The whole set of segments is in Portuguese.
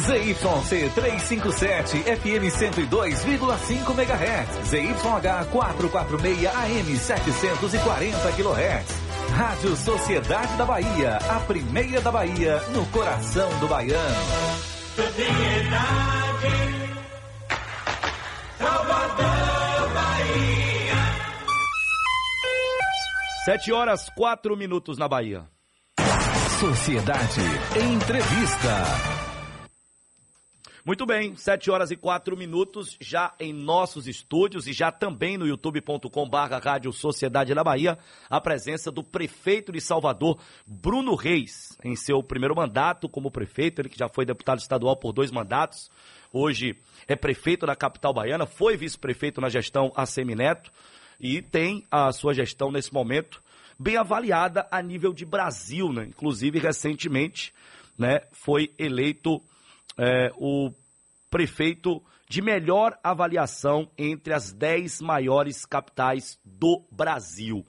ZYC 357 FM 102,5 MHz. ZYH 446 AM 740 kHz. Rádio Sociedade da Bahia, a primeira da Bahia, no coração do baiano. Sociedade, Salvador, Bahia. Sete horas, quatro minutos na Bahia. Sociedade, entrevista. Muito bem, 7 horas e 4 minutos, já em nossos estúdios e já também no youtube.com barra Rádio Sociedade da Bahia, a presença do prefeito de Salvador, Bruno Reis, em seu primeiro mandato como prefeito, ele que já foi deputado estadual por dois mandatos, hoje é prefeito da capital baiana, foi vice-prefeito na gestão Assemineto e tem a sua gestão nesse momento bem avaliada a nível de Brasil, né? Inclusive, recentemente, né, foi eleito é, o prefeito de melhor avaliação entre as 10 maiores capitais do Brasil.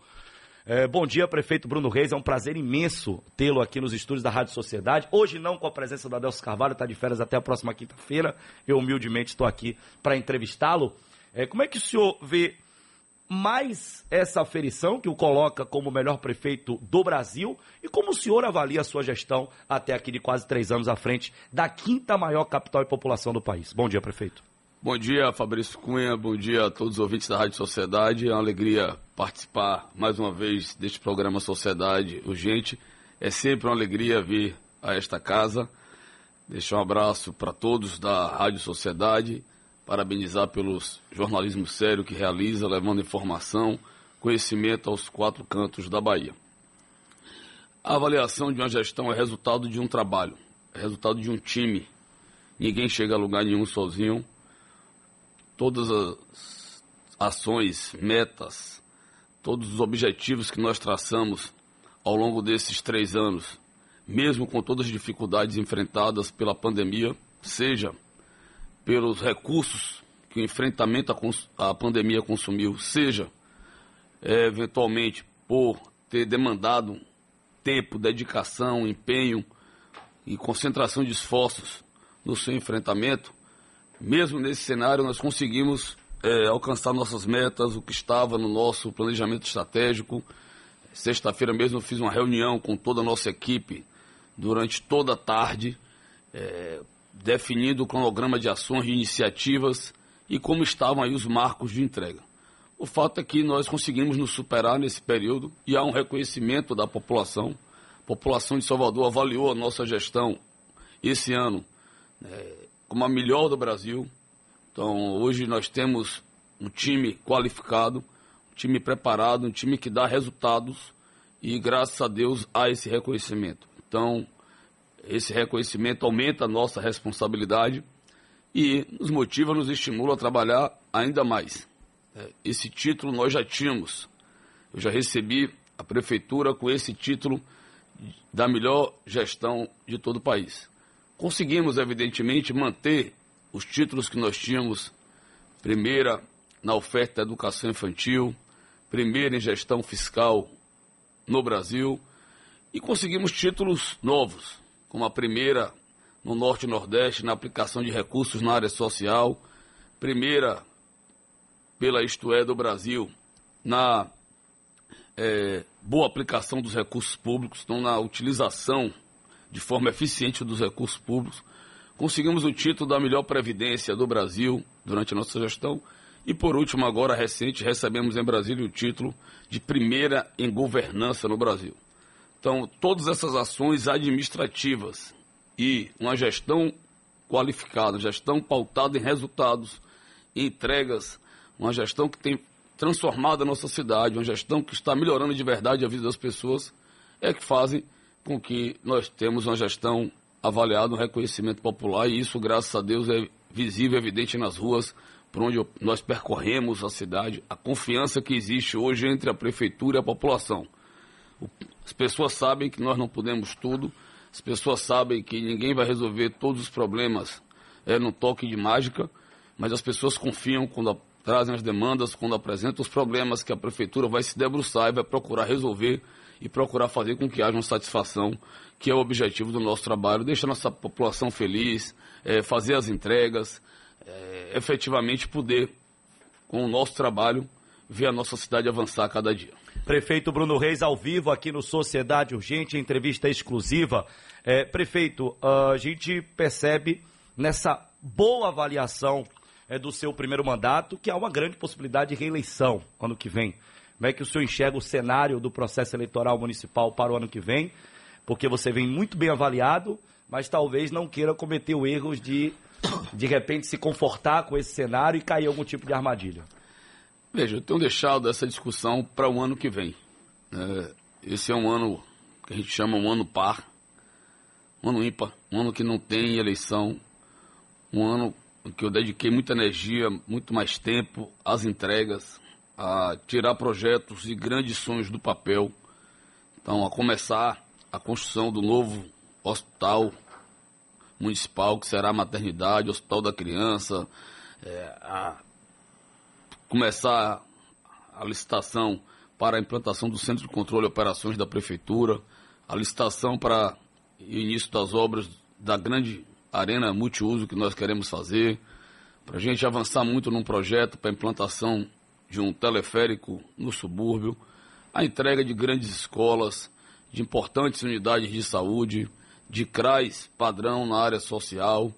É, bom dia, prefeito Bruno Reis. É um prazer imenso tê-lo aqui nos estúdios da Rádio Sociedade. Hoje não com a presença do Adelso Carvalho, está de férias até a próxima quinta-feira. Eu humildemente estou aqui para entrevistá-lo. É, como é que o senhor vê mais essa aferição que o coloca como o melhor prefeito do Brasil e como o senhor avalia a sua gestão até aqui de quase três anos à frente da quinta maior capital e população do país. Bom dia, prefeito. Bom dia, Fabrício Cunha. Bom dia a todos os ouvintes da Rádio Sociedade. É uma alegria participar mais uma vez deste programa Sociedade Urgente. É sempre uma alegria vir a esta casa. Deixar um abraço para todos da Rádio Sociedade parabenizar pelo jornalismo sério que realiza, levando informação, conhecimento aos quatro cantos da Bahia. A avaliação de uma gestão é resultado de um trabalho, é resultado de um time. Ninguém chega a lugar nenhum sozinho. Todas as ações, metas, todos os objetivos que nós traçamos ao longo desses três anos, mesmo com todas as dificuldades enfrentadas pela pandemia, seja pelos recursos que o enfrentamento à, pandemia consumiu, seja é, eventualmente por ter demandado tempo, dedicação, empenho e concentração de esforços no seu enfrentamento, mesmo nesse cenário nós conseguimos é, alcançar nossas metas, o que estava no nosso planejamento estratégico. Sexta-feira mesmo eu fiz uma reunião com toda a nossa equipe durante toda a tarde, é, definindo o cronograma de ações e iniciativas e como estavam aí os marcos de entrega. O fato é que nós conseguimos nos superar nesse período e há um reconhecimento da população. A população de Salvador avaliou a nossa gestão esse ano né, como a melhor do Brasil. Então, hoje nós temos um time qualificado, um time preparado, um time que dá resultados e, graças a Deus, há esse reconhecimento. Então, esse reconhecimento aumenta a nossa responsabilidade e nos motiva, nos estimula a trabalhar ainda mais. É, esse título nós já tínhamos. Eu já recebi a prefeitura com esse título da melhor gestão de todo o país. Conseguimos, evidentemente, manter os títulos que nós tínhamos. Primeira na oferta da educação infantil, primeira em gestão fiscal no Brasil e conseguimos títulos novos como a primeira no Norte e Nordeste na aplicação de recursos na área social, primeira pela Isto É do Brasil na é, boa aplicação dos recursos públicos, então na utilização de forma eficiente dos recursos públicos. Conseguimos o título da melhor previdência do Brasil durante a nossa gestão. E por último, agora recente, recebemos em Brasília o título de primeira em governança no Brasil. Então, todas essas ações administrativas e uma gestão qualificada, gestão pautada em resultados, em entregas, uma gestão que tem transformado a nossa cidade, uma gestão que está melhorando de verdade a vida das pessoas, é que fazem com que nós temos uma gestão avaliada, um reconhecimento popular, e isso, graças a Deus, é visível, evidente nas ruas por onde nós percorremos a cidade, a confiança que existe hoje entre a prefeitura e a população. As pessoas sabem que nós não podemos tudo, as pessoas sabem que ninguém vai resolver todos os problemas é, no toque de mágica, mas as pessoas confiam quando trazem as demandas, quando apresentam os problemas que a prefeitura vai se debruçar e vai procurar resolver e procurar fazer com que haja uma satisfação, que é o objetivo do nosso trabalho, deixar nossa população feliz, é, fazer as entregas, é, efetivamente poder, com o nosso trabalho, ver a nossa cidade avançar a cada dia. Prefeito Bruno Reis, ao vivo aqui no Sociedade Urgente, entrevista exclusiva. É, prefeito, a gente percebe nessa boa avaliação é, do seu primeiro mandato que há uma grande possibilidade de reeleição ano que vem. Como é que o senhor enxerga o cenário do processo eleitoral municipal para o ano que vem? Porque você vem muito bem avaliado, mas talvez não queira cometer o erro de, de repente, se confortar com esse cenário e cair em algum tipo de armadilha. Veja, eu tenho deixado essa discussão para o ano que vem. É, esse é um ano que a gente chama um ano par, um ano ímpar, um ano que não tem eleição, um ano que eu dediquei muita energia, muito mais tempo às entregas, a tirar projetos e grandes sonhos do papel. Então, a começar a construção do novo hospital municipal, que será a maternidade, hospital da criança, é, a começar a licitação para a implantação do Centro de Controle e Operações da Prefeitura, a licitação para o início das obras da grande arena multiuso que nós queremos fazer, para a gente avançar muito num projeto para a implantação de um teleférico no subúrbio, a entrega de grandes escolas, de importantes unidades de saúde, de CRAs padrão na área social,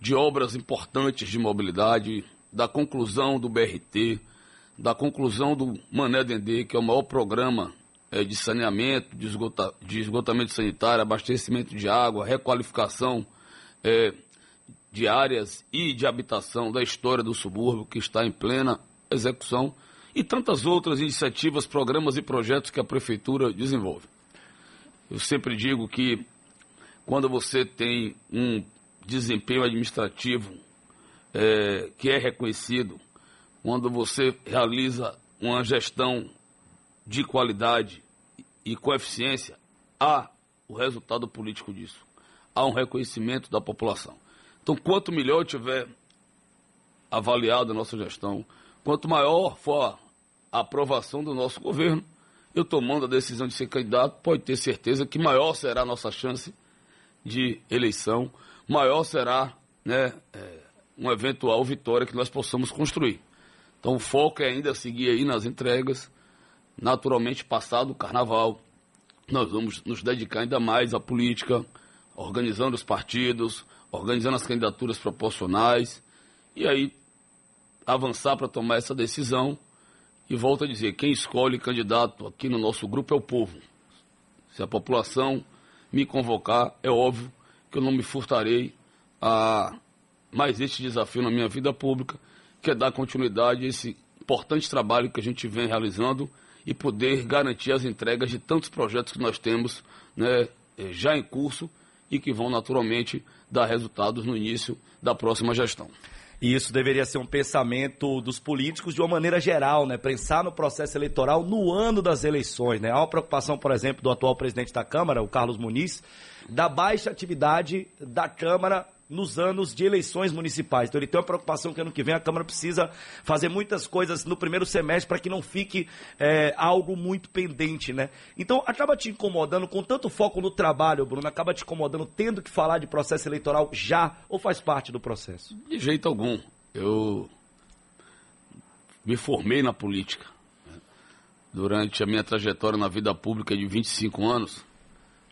de obras importantes de mobilidade, da conclusão do BRT, da conclusão do Mané Dendê, que é o maior programa é, de saneamento, de, esgota, de, esgotamento sanitário, abastecimento de água, requalificação é, de áreas e de habitação da história do subúrbio, que está em plena execução, e tantas outras iniciativas, programas e projetos que a Prefeitura desenvolve. Eu sempre digo que quando você tem um desempenho administrativo é, que é reconhecido, quando você realiza uma gestão de qualidade e com eficiência, há o resultado político disso. Há um reconhecimento da população. Então, quanto melhor tiver avaliado a nossa gestão, quanto maior for a aprovação do nosso governo, eu tomando a decisão de ser candidato, pode ter certeza que maior será a nossa chance de eleição, maior será né, é, uma eventual vitória que nós possamos construir. Então o foco é ainda seguir aí nas entregas. Naturalmente, passado o carnaval, nós vamos nos dedicar ainda mais à política, organizando os partidos, organizando as candidaturas proporcionais e aí avançar para tomar essa decisão. E volto a dizer, quem escolhe candidato aqui no nosso grupo é o povo. Se a população me convocar, é óbvio que eu não me furtarei a mais este desafio na minha vida pública, que é dar continuidade a esse importante trabalho que a gente vem realizando e poder garantir as entregas de tantos projetos que nós temos né, eh, já em curso e que vão naturalmente dar resultados no início da próxima gestão. E isso deveria ser um pensamento dos políticos de uma maneira geral, né? Pensar no processo eleitoral no ano das eleições, né? Há uma preocupação, por exemplo, do atual presidente da Câmara, o Carlos Muniz, da baixa atividade da Câmara nos anos de eleições municipais. Então ele tem uma preocupação que ano que vem a Câmara precisa fazer muitas coisas no primeiro semestre para que não fique é, algo muito pendente, né? Então acaba te incomodando com tanto foco no trabalho, Bruno, acaba te incomodando tendo que falar de processo eleitoral já ou faz parte do processo? De jeito algum. Eu me formei na política. Né? Durante a minha trajetória na vida pública de 25 anos,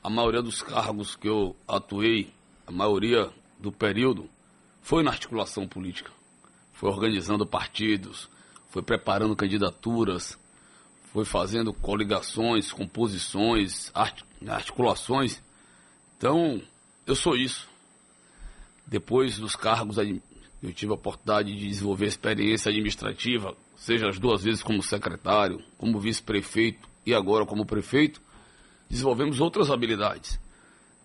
a maioria dos cargos que eu atuei, a maioria do período foi na articulação política. Foi organizando partidos, foi preparando candidaturas, foi fazendo coligações, composições, articulações. Então, eu sou isso. Depois dos cargos, eu tive a oportunidade de desenvolver experiência administrativa, seja as duas vezes como secretário, como vice-prefeito e agora como prefeito, desenvolvemos outras habilidades.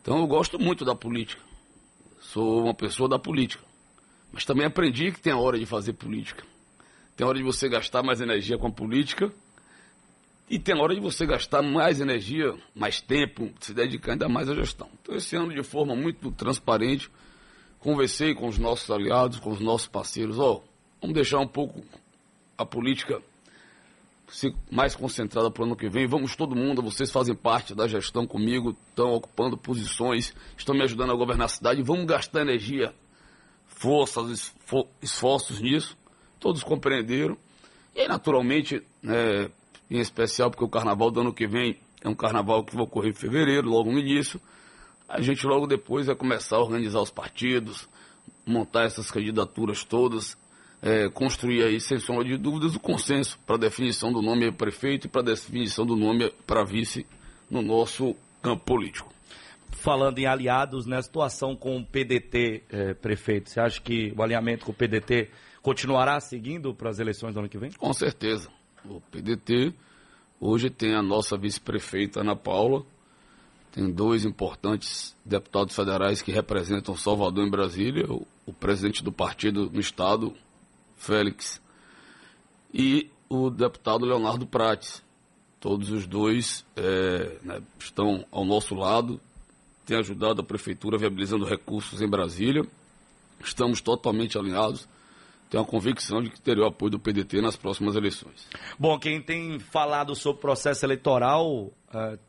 Então, eu gosto muito da política sou uma pessoa da política. Mas também aprendi que tem a hora de fazer política. Tem a hora de você gastar mais energia com a política. E tem a hora de você gastar mais energia, mais tempo, se dedicar ainda mais à gestão. Então, esse ano, de forma muito transparente, conversei com os nossos aliados, com os nossos parceiros. Ó, oh, vamos deixar um pouco a política mais concentrada para o ano que vem. Vamos todo mundo, vocês fazem parte da gestão comigo, estão ocupando posições, estão me ajudando a governar a cidade. Vamos gastar energia, forças, esforços nisso. Todos compreenderam. E aí, naturalmente, né, em especial porque o carnaval do ano que vem é um carnaval que vai ocorrer em fevereiro, logo no início. A gente logo depois vai começar a organizar os partidos, montar essas candidaturas todas, é, construir aí, sem sombra de dúvidas, o consenso para definição do nome prefeito e para definição do nome para vice no nosso campo político. Falando em aliados, né, situação com o PDT, é, prefeito, você acha que o alinhamento com o PDT continuará seguindo para as eleições do ano que vem? Com certeza. O PDT hoje tem a nossa vice-prefeita Ana Paula, tem dois importantes deputados federais que representam Salvador em Brasília, o, o presidente do partido no estado, Félix, e o deputado Leonardo Prates. Todos os dois é, né, estão ao nosso lado, têm ajudado a prefeitura viabilizando recursos em Brasília. Estamos totalmente alinhados. Tenho a convicção de que teria o apoio do PDT nas próximas eleições. Bom, quem tem falado sobre o processo eleitoral uh,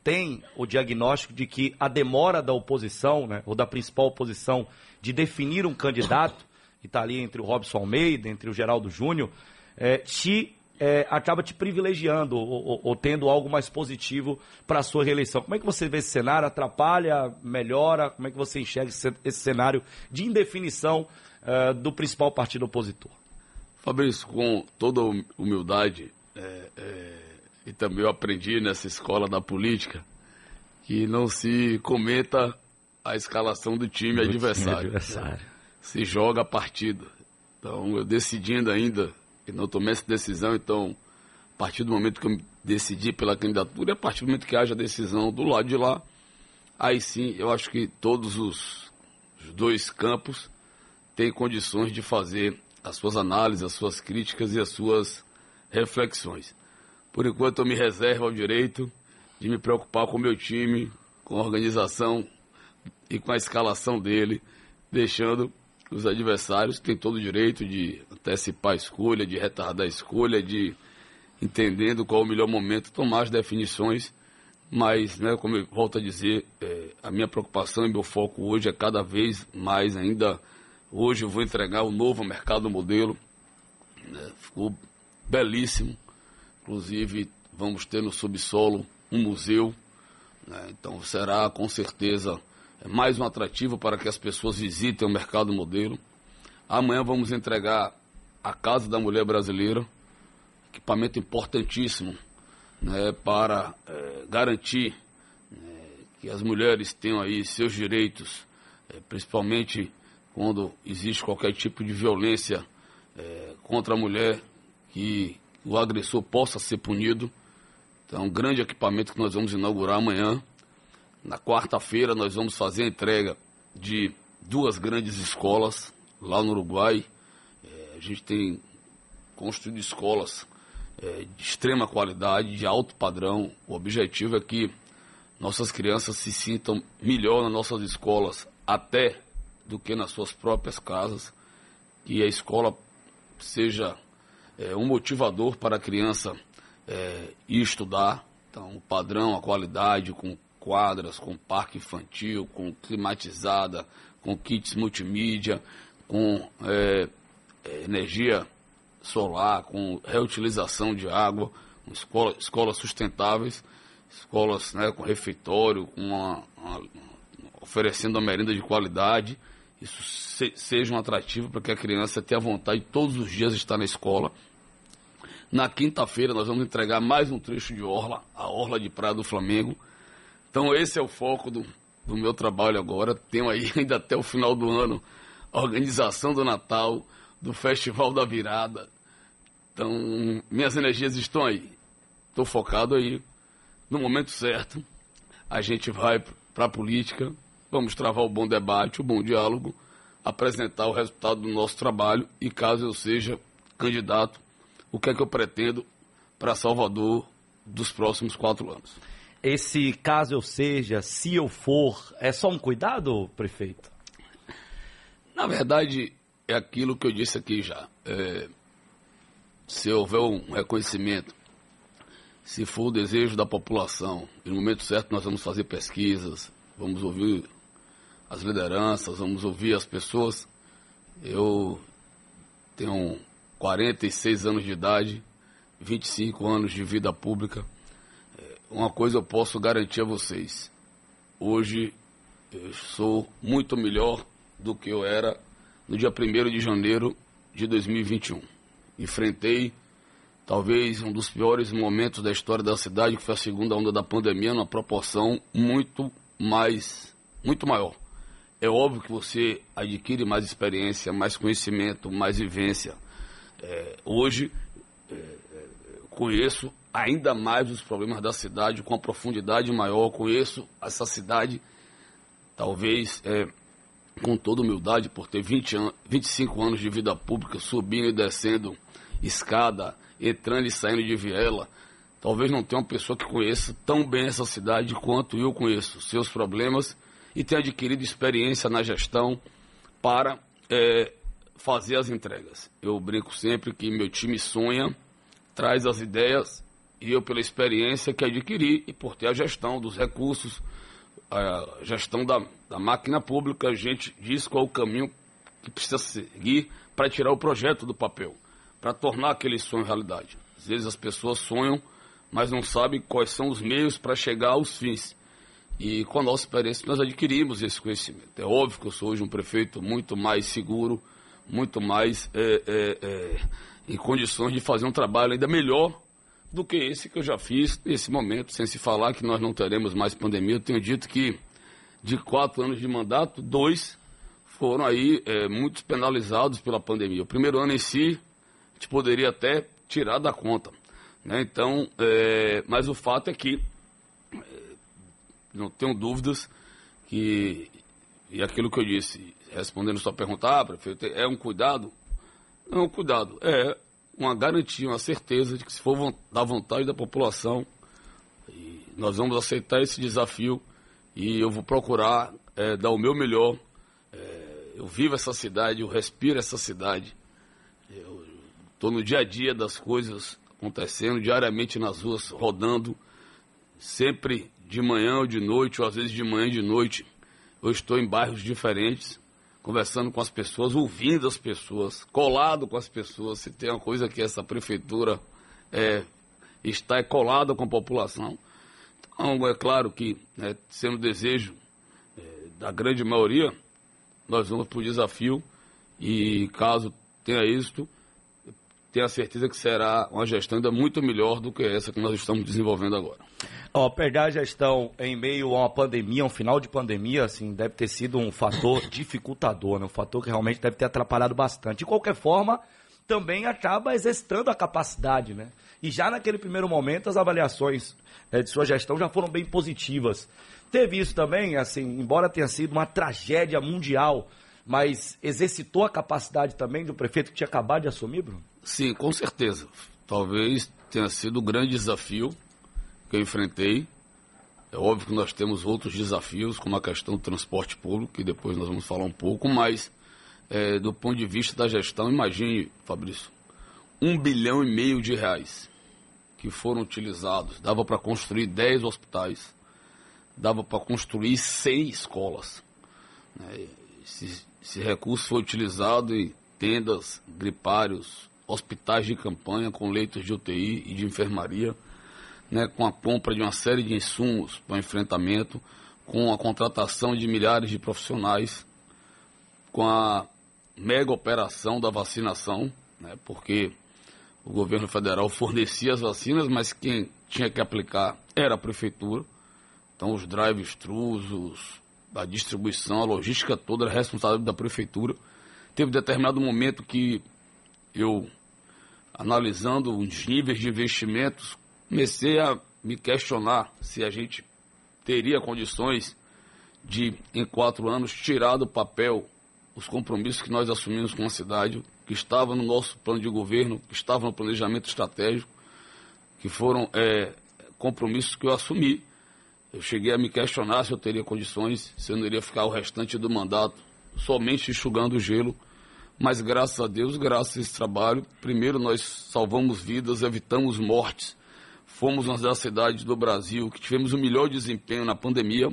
tem o diagnóstico de que a demora da oposição, né, ou da principal oposição, de definir um candidato que está ali entre o Robson Almeida, entre o Geraldo Júnior, é, te é, acaba te privilegiando ou, ou, ou, tendo algo mais positivo para a sua reeleição. Como é que você vê esse cenário? Atrapalha? Melhora? Como é que você enxerga esse, esse cenário de indefinição uh, do principal partido opositor? Fabrício, com toda humildade, é, é, e também eu aprendi nessa escola da política, que não se comenta a escalação do time adversário. Time adversário se joga a partida. Então, eu decidindo ainda, e não tomei essa decisão, então, a partir do momento que eu decidi pela candidatura, e a partir do momento que haja decisão do lado de lá, aí sim, eu acho que todos os, os dois campos têm condições de fazer as suas análises, as suas críticas e as suas reflexões. Por enquanto, eu me reservo ao direito de me preocupar com o meu time, com a organização e com a escalação dele, deixando os adversários têm todo o direito de antecipar a escolha, de retardar a escolha, de entendendo qual o melhor momento, tomar as definições. Mas, né, como eu volto a dizer, é, a minha preocupação e meu foco hoje é cada vez mais ainda. Hoje eu vou entregar o novo mercado modelo. Né, ficou belíssimo. Inclusive, vamos ter no subsolo um museu. Né, então será com certeza mais um atrativo para que as pessoas visitem o mercado modelo. Amanhã vamos entregar a Casa da Mulher Brasileira, equipamento importantíssimo né, para é, garantir é, que as mulheres tenham aí seus direitos, é, principalmente quando existe qualquer tipo de violência é, contra a mulher, que o agressor possa ser punido. Então, um grande equipamento que nós vamos inaugurar amanhã. Na quarta-feira nós vamos fazer a entrega de duas grandes escolas lá no Uruguai. É, a gente tem construído escolas é, de extrema qualidade, de alto padrão. O objetivo é que nossas crianças se sintam melhor nas nossas escolas, até do que nas suas próprias casas. Que a escola seja é, um motivador para a criança é, ir estudar. Então, o padrão, a qualidade, com quadras, com parque infantil, com climatizada, com kits multimídia, com é, é, energia solar, com reutilização de água, escola, escolas sustentáveis, escolas né, com refeitório, com uma, uma, oferecendo uma merenda de qualidade. Isso se, seja um atrativo para que a criança tenha vontade de todos os dias estar na escola. Na quinta-feira nós vamos entregar mais um trecho de orla, a orla de Praia do Flamengo, então esse é o foco do, do meu trabalho agora. Tenho aí ainda até o final do ano a organização do Natal, do Festival da Virada. Então, minhas energias estão aí. Estou focado aí. No momento certo, a gente vai para a política, vamos travar o bom debate, o bom diálogo, apresentar o resultado do nosso trabalho e caso eu seja candidato, o que é que eu pretendo para Salvador dos próximos quatro anos. Esse caso eu seja, se eu for, é só um cuidado, prefeito? Na verdade, é aquilo que eu disse aqui já. É, se houver um reconhecimento se for o desejo da população, e no momento certo nós vamos fazer pesquisas, vamos ouvir as lideranças, vamos ouvir as pessoas. Eu tenho 46 anos de idade, 25 anos de vida pública. É, uma coisa eu posso garantir a vocês: hoje eu sou muito melhor do que eu era no dia 1 de janeiro de 2021. Enfrentei talvez um dos piores momentos da história da cidade, que foi a segunda onda da pandemia, numa proporção muito mais, muito maior. É óbvio que você adquire mais experiência, mais conhecimento, mais vivência. É, hoje, é, conheço ainda mais os problemas da cidade, com a profundidade maior, conheço essa cidade, talvez é, com toda humildade, por ter 20 an 25 anos de vida pública, subindo e descendo escada, entrando e saindo de viela. Talvez não tenha uma pessoa que conheça tão bem essa cidade quanto eu conheço, seus problemas, e tenha adquirido experiência na gestão para é, fazer as entregas. Eu brinco sempre que meu time sonha, traz as ideias, e eu, pela experiência que adquiri e por ter a gestão dos recursos, a gestão da, da máquina pública, a gente diz qual o caminho que precisa seguir para tirar o projeto do papel para tornar aquele sonho realidade. Às vezes as pessoas sonham, mas não sabem quais são os meios para chegar aos fins. E com a nossa experiência nós adquirimos esse conhecimento. É óbvio que eu sou hoje um prefeito muito mais seguro, muito mais é, é, é, em condições de fazer um trabalho ainda melhor do que esse que eu já fiz nesse momento, sem se falar que nós não teremos mais pandemia. Eu tenho dito que de quatro anos de mandato, dois foram aí é, muito penalizados pela pandemia. O primeiro ano em si a gente poderia até tirar da conta. Né? Então, é, mas o fato é que, é, não tenho dúvidas que, e aquilo que eu disse, respondendo sua pergunta, ah, prefeito, é um cuidado? Não é cuidado, é uma garantia, uma certeza de que se for da vontade da população, nós vamos aceitar esse desafio e eu vou procurar é, dar o meu melhor. É, eu vivo essa cidade, eu respiro essa cidade. Eu, Estou no dia a dia das coisas acontecendo, diariamente nas ruas, rodando, sempre de manhã ou de noite, ou às vezes de manhã e de noite. Eu estou em bairros diferentes, conversando com as pessoas, ouvindo as pessoas, colado com as pessoas. Se tem uma coisa que essa prefeitura é, está é colada com a população. Então, é claro que, né, sendo desejo é, da grande maioria, nós vamos para o desafio e caso tenha êxito, tenho a certeza que será uma gestão ainda muito melhor do que essa que nós estamos desenvolvendo agora. Ó, perder a gestão em meio a uma pandemia, um final de pandemia, assim, deve ter sido um fator dificultador, né? um fator que realmente deve ter atrapalhado bastante. De qualquer forma, também acaba exercitando a capacidade, né? E já naquele primeiro momento, as avaliações é, de sua gestão já foram bem positivas. Teve isso também, assim, embora tenha sido uma tragédia mundial, mas exercitou a capacidade também do prefeito que tinha acabado de assumir, Bruno? Sim, com certeza. Talvez tenha sido o grande desafio que eu enfrentei. É óbvio que nós temos outros desafios, como a questão do transporte público, que depois nós vamos falar um pouco, mas é, do ponto de vista da gestão, imagine, Fabrício, um bilhão e meio de reais que foram utilizados. Dava para construir 10 hospitais, dava para construir 100 escolas. Né? Esse, esse recurso foi utilizado em tendas, gripários, hospitais de campanha com leitos de UTI e de enfermaria, né, com a compra de uma série de insumos para o enfrentamento, com a contratação de milhares de profissionais, com a mega operação da vacinação, né, porque o governo federal fornecia as vacinas, mas quem tinha que aplicar era a prefeitura. Então, os drive-thrus, a distribuição, a logística toda era responsável da prefeitura. Teve determinado momento que eu, analisando os níveis de investimentos, comecei a me questionar se a gente teria condições de, em quatro anos, tirar do papel os compromissos que nós assumimos com a cidade, que estavam no nosso plano de governo, que estavam no planejamento estratégico, que foram é, compromissos que eu assumi. Eu cheguei a me questionar se eu teria condições, se eu não iria ficar o restante do mandato somente enxugando o gelo mas graças a Deus, graças a esse trabalho, primeiro nós salvamos vidas, evitamos mortes, fomos uma das cidades do Brasil que tivemos o melhor desempenho na pandemia,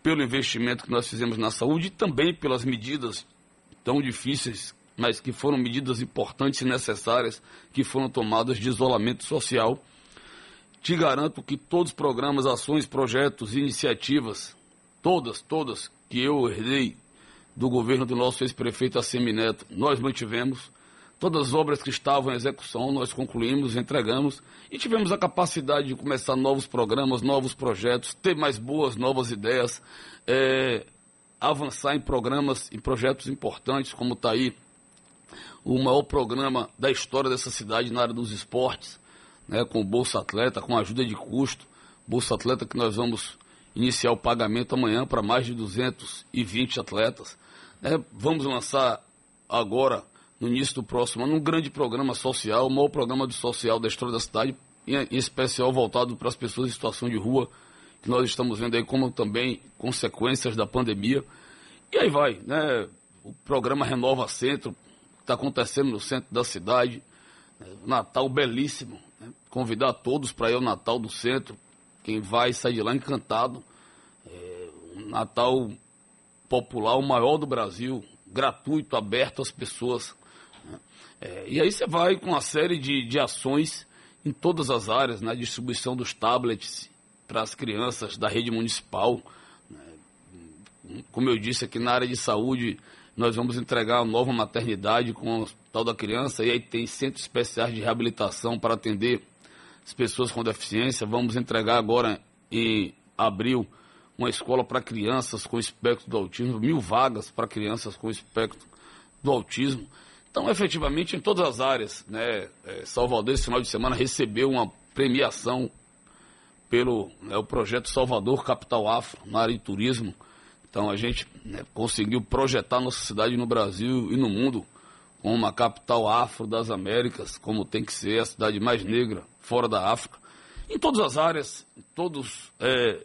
pelo investimento que nós fizemos na saúde e também pelas medidas tão difíceis, mas que foram medidas importantes e necessárias que foram tomadas de isolamento social. Te garanto que todos os programas, ações, projetos, iniciativas, todas, todas que eu herdei do governo do nosso ex-prefeito Assemineto, nós mantivemos. Todas as obras que estavam em execução nós concluímos, entregamos e tivemos a capacidade de começar novos programas, novos projetos, ter mais boas, novas ideias, é, avançar em programas, em projetos importantes, como está aí o maior programa da história dessa cidade na área dos esportes, né, com o Bolsa Atleta, com ajuda de custo. Bolsa Atleta que nós vamos iniciar o pagamento amanhã para mais de 220 atletas. Né, vamos lançar agora no início do próximo ano, um grande programa social, o maior programa de social da história da cidade, em especial voltado para as pessoas em situação de rua, que nós estamos vendo aí como também consequências da pandemia. E aí vai, né? O programa Renova Centro, está acontecendo no centro da cidade, né? Natal belíssimo. Né? Convidar todos para ir ao Natal do centro. Quem vai sai de lá encantado. É, um Natal popular, o maior do Brasil, gratuito, aberto às pessoas. É, e aí você vai com uma série de, de ações em todas as áreas, na né? distribuição dos tablets para as crianças da rede municipal. Né? Como eu disse aqui na área de saúde, nós vamos entregar uma nova maternidade com o Hospital da Criança, e aí tem centros especiais de reabilitação para atender as pessoas com deficiência. Vamos entregar agora em abril uma escola para crianças com espectro do autismo, mil vagas para crianças com espectro do autismo. Então, efetivamente, em todas as áreas, né, é, Salvador, esse final de semana, recebeu uma premiação pelo né, o projeto Salvador Capital Afro, na área de turismo. Então, a gente né, conseguiu projetar nossa cidade no Brasil e no mundo como uma capital afro das Américas, como tem que ser a cidade mais negra fora da África. Em todas as áreas, em todos é,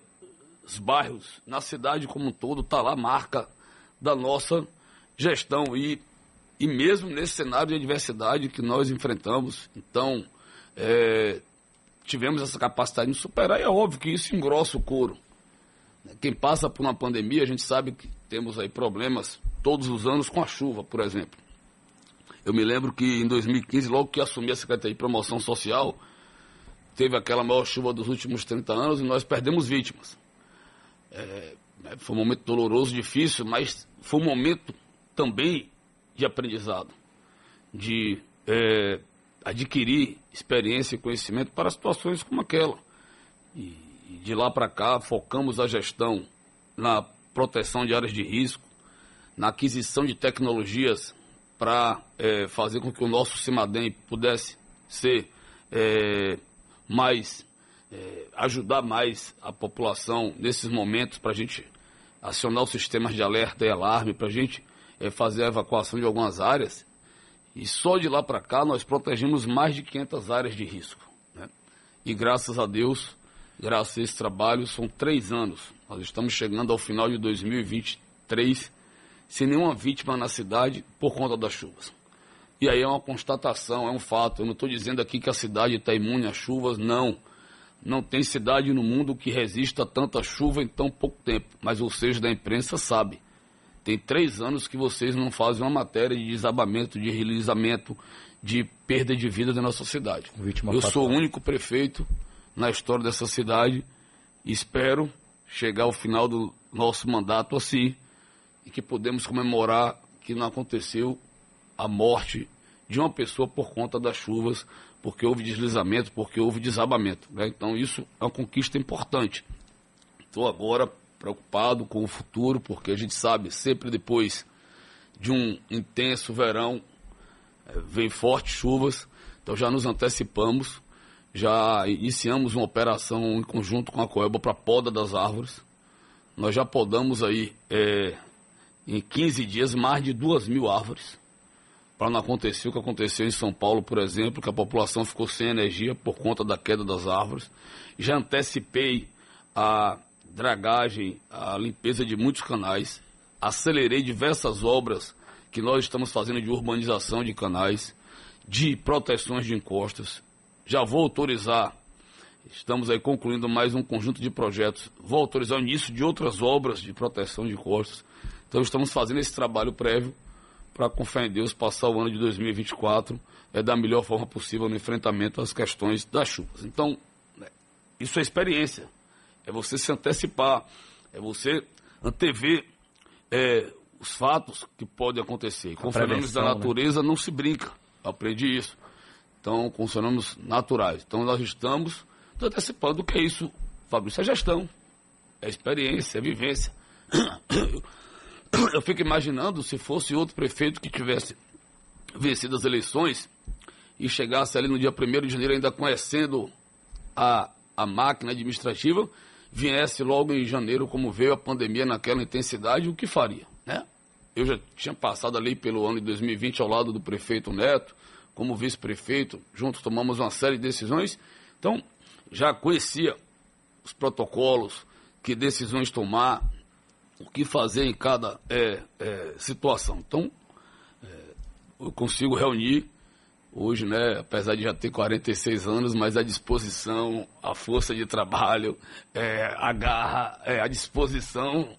os bairros, na cidade como um todo, está lá a marca da nossa gestão. E e mesmo nesse cenário de adversidade que nós enfrentamos, então, é, tivemos essa capacidade de superar, e é óbvio que isso engrossa o couro. Quem passa por uma pandemia, a gente sabe que temos aí problemas todos os anos com a chuva, por exemplo. Eu me lembro que em 2015, logo que assumi a Secretaria de Promoção Social, teve aquela maior chuva dos últimos 30 anos e nós perdemos vítimas. É, foi um momento doloroso, difícil, mas foi um momento também de aprendizado, de é, adquirir experiência e conhecimento para situações como aquela. E de lá para cá, focamos a gestão na proteção de áreas de risco, na aquisição de tecnologias para é, fazer com que o nosso CIMADEM pudesse ser é, mais, é, ajudar mais a população nesses momentos para a gente acionar os sistemas de alerta e alarme, para a gente é, fazer a evacuação de algumas áreas. E só de lá para cá nós protegemos mais de 500 áreas de risco. Né? E graças a Deus, graças a esse trabalho, são três anos. Nós estamos chegando ao final de 2023 sem nenhuma vítima na cidade por conta das chuvas. E aí é uma constatação, é um fato. Eu não estou dizendo aqui que a cidade está imune às chuvas, não. Não tem cidade no mundo que resista a tanta chuva em tão pouco tempo. Mas o seja da imprensa sabe. Tem três anos que vocês não fazem uma matéria de desabamento, de realizamento, de perda de vida da nossa cidade. Vítima Eu fatal. sou o único prefeito na história dessa cidade e espero chegar ao final do nosso mandato assim e que podemos comemorar que não aconteceu a morte de uma pessoa por conta das chuvas, porque houve deslizamento, porque houve desabamento. Né? Então isso é uma conquista importante. Estou agora preocupado com o futuro, porque a gente sabe, sempre depois de um intenso verão, é, vem fortes chuvas, então já nos antecipamos, já iniciamos uma operação em conjunto com a Coelba para poda das árvores. Nós já podamos aí, é, em 15 dias, mais de 2 mil árvores, para não acontecer o que aconteceu em São Paulo, por exemplo, que a população ficou sem energia por conta da queda das árvores. Já antecipei a dragagem, a limpeza de muitos canais, acelerei diversas obras que nós estamos fazendo de urbanização de canais, de proteções de encostas. Já vou autorizar Estamos aí concluindo mais um conjunto de projetos. Vou autorizar o início de outras obras de proteção de costas. Então estamos fazendo esse trabalho prévio para, com fé em Deus, passar o ano de 2024 é, da melhor forma possível no enfrentamento às questões das chuvas. Então, né, isso é experiência. É você se antecipar, é você antever é, os fatos que podem acontecer. Com fenômenos da né? natureza né? não se brinca. Eu aprendi isso. Então, com fenômenos naturais. Então, nós estamos antecipando o que é isso, Fabrício. É gestão, é experiência, é vivência. Eu fico imaginando se fosse outro prefeito que tivesse vencido as eleições e chegasse ali no dia 1 de janeiro ainda conhecendo a, a máquina administrativa, viesse logo em janeiro, como veio a pandemia naquela intensidade, o que faria? Né? Eu já tinha passado ali pelo ano de 2020 ao lado do prefeito Neto, como vice-prefeito, juntos tomamos uma série de decisões. Então, já conhecia os protocolos, que decisões tomar, o que fazer em cada é, é, situação. Então, é, eu consigo reunir hoje, né, apesar de já ter 46 anos, mas a disposição, a força de trabalho, é, a garra, é, a disposição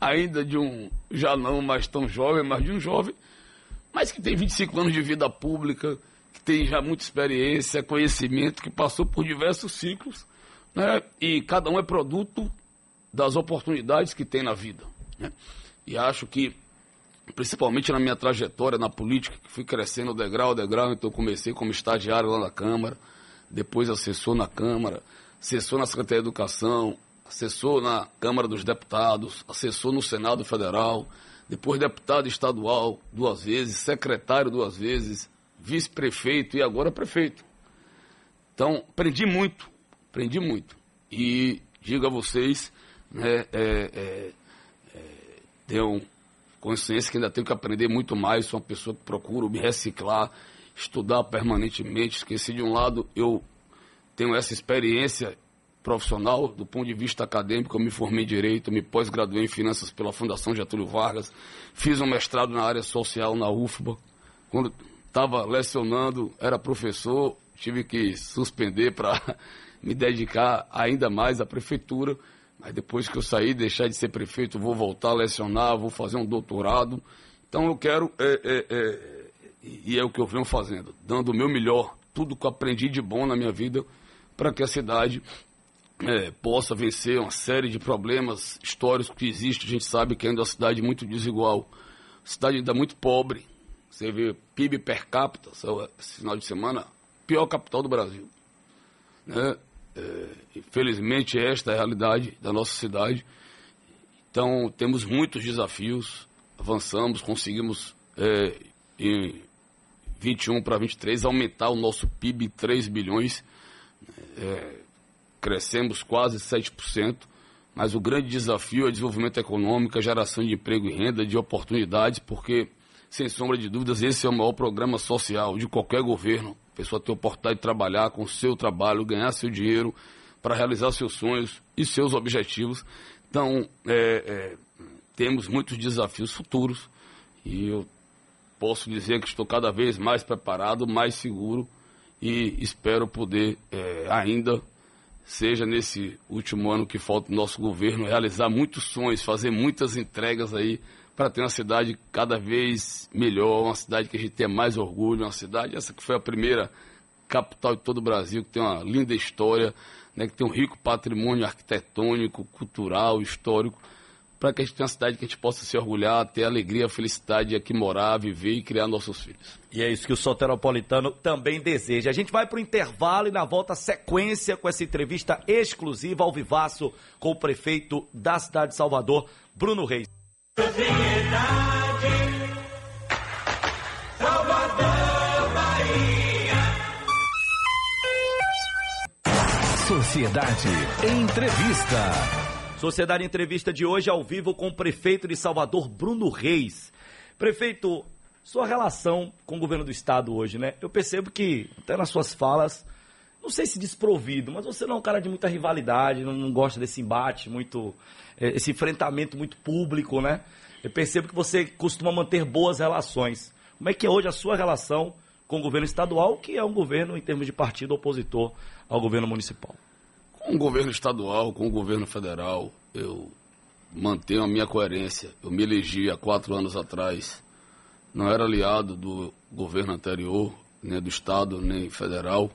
ainda de um, já não mais tão jovem, mas de um jovem, mas que tem 25 anos de vida pública, que tem já muita experiência, conhecimento, que passou por diversos ciclos, né, e cada um é produto das oportunidades que tem na vida. Né? E acho que, principalmente na minha trajetória na política, que fui crescendo degrau a degrau, então comecei como estagiário lá na Câmara, depois assessor na Câmara, assessor na Secretaria de Educação, assessor na Câmara dos Deputados, assessor no Senado Federal, depois deputado estadual duas vezes, secretário duas vezes, vice-prefeito e agora prefeito. Então, aprendi muito, aprendi muito. E digo a vocês né, é, é, é, tenho consciência que ainda tenho que aprender muito mais. Sou uma pessoa que procuro me reciclar, estudar permanentemente. Esqueci de um lado, eu tenho essa experiência profissional, do ponto de vista acadêmico, eu me formei em Direito, me pós-graduei em Finanças pela Fundação Getúlio Vargas, fiz um mestrado na área social na UFBA. Quando estava lecionando, era professor, tive que suspender para me dedicar ainda mais à prefeitura. Mas depois que eu sair, deixar de ser prefeito, vou voltar a lecionar, vou fazer um doutorado. Então eu quero, é, é, é, e é o que eu venho fazendo, dando o meu melhor, tudo que eu aprendi de bom na minha vida, para que a cidade é, possa vencer uma série de problemas históricos que existem. A gente sabe que ainda é uma cidade muito desigual, cidade ainda muito pobre. Você vê PIB per capita, esse final de semana, pior capital do Brasil. Né? É, infelizmente, esta é a realidade da nossa cidade. Então, temos muitos desafios, avançamos, conseguimos, é, em 21 para 23, aumentar o nosso PIB em 3 bilhões. É, crescemos quase 7%, mas o grande desafio é o desenvolvimento econômico, a geração de emprego e renda, de oportunidades, porque, sem sombra de dúvidas, esse é o maior programa social de qualquer governo pessoa ter a oportunidade de trabalhar com o seu trabalho, ganhar seu dinheiro para realizar seus sonhos e seus objetivos. Então, é, é, temos muitos desafios futuros e eu posso dizer que estou cada vez mais preparado, mais seguro e espero poder é, ainda, seja nesse último ano que falta do nosso governo, realizar muitos sonhos, fazer muitas entregas aí para ter uma cidade cada vez melhor, uma cidade que a gente tenha mais orgulho, uma cidade, essa que foi a primeira capital de todo o Brasil, que tem uma linda história, né, que tem um rico patrimônio arquitetônico, cultural, histórico, para que a gente tenha uma cidade que a gente possa se orgulhar, ter alegria, felicidade de aqui morar, viver e criar nossos filhos. E é isso que o soteropolitano também deseja. A gente vai para o intervalo e na volta sequência com essa entrevista exclusiva ao vivaço com o prefeito da cidade de Salvador, Bruno Reis. Sociedade. Salvador, Bahia. Sociedade Entrevista. Sociedade Entrevista de hoje ao vivo com o prefeito de Salvador, Bruno Reis. Prefeito, sua relação com o governo do estado hoje, né? Eu percebo que, até nas suas falas, não sei se desprovido, mas você não é um cara de muita rivalidade, não, não gosta desse embate muito, esse enfrentamento muito público, né? Eu percebo que você costuma manter boas relações. Como é que é hoje a sua relação com o governo estadual, que é um governo, em termos de partido, opositor ao governo municipal? Com o governo estadual, com o governo federal, eu mantenho a minha coerência. Eu me elegi há quatro anos atrás. Não era aliado do governo anterior, nem do Estado, nem federal.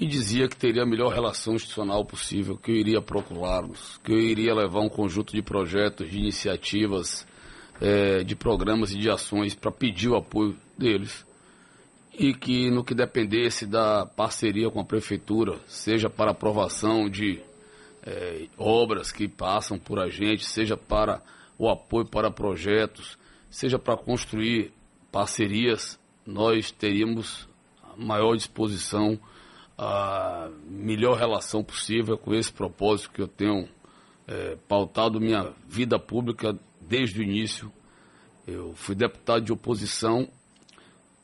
E dizia que teria a melhor relação institucional possível, que eu iria procurá-los, que eu iria levar um conjunto de projetos, de iniciativas, é, de programas e de ações para pedir o apoio deles e que no que dependesse da parceria com a prefeitura, seja para aprovação de é, obras que passam por a gente, seja para o apoio para projetos, seja para construir parcerias, nós teríamos a maior disposição, a melhor relação possível com esse propósito que eu tenho é, pautado minha vida pública desde o início. Eu fui deputado de oposição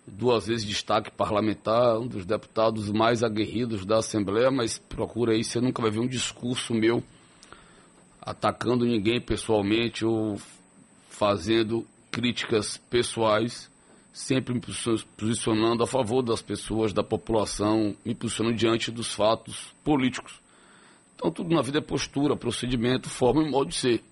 duas vezes destaque parlamentar, um dos deputados mais aguerridos da Assembleia, mas procura aí, você nunca vai ver um discurso meu atacando ninguém pessoalmente ou fazendo críticas pessoais, sempre me posicionando a favor das pessoas, da população, me posicionando diante dos fatos políticos. Então tudo na vida é postura, procedimento, forma e modo de ser.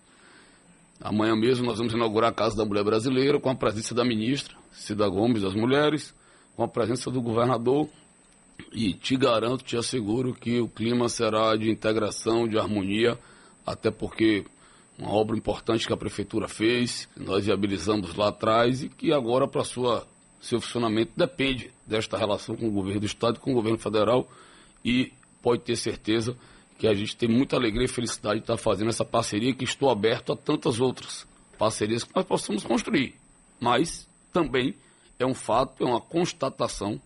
Amanhã mesmo nós vamos inaugurar a Casa da Mulher Brasileira com a presença da ministra, Cida Gomes das Mulheres, com a presença do governador. E te garanto, te asseguro que o clima será de integração, de harmonia, até porque uma obra importante que a prefeitura fez, que nós viabilizamos lá atrás e que agora para sua seu funcionamento depende desta relação com o governo do estado e com o governo federal e pode ter certeza que a gente tem muita alegria e felicidade de estar fazendo essa parceria que estou aberto a tantas outras parcerias que nós possamos construir. Mas também é um fato, é uma constatação.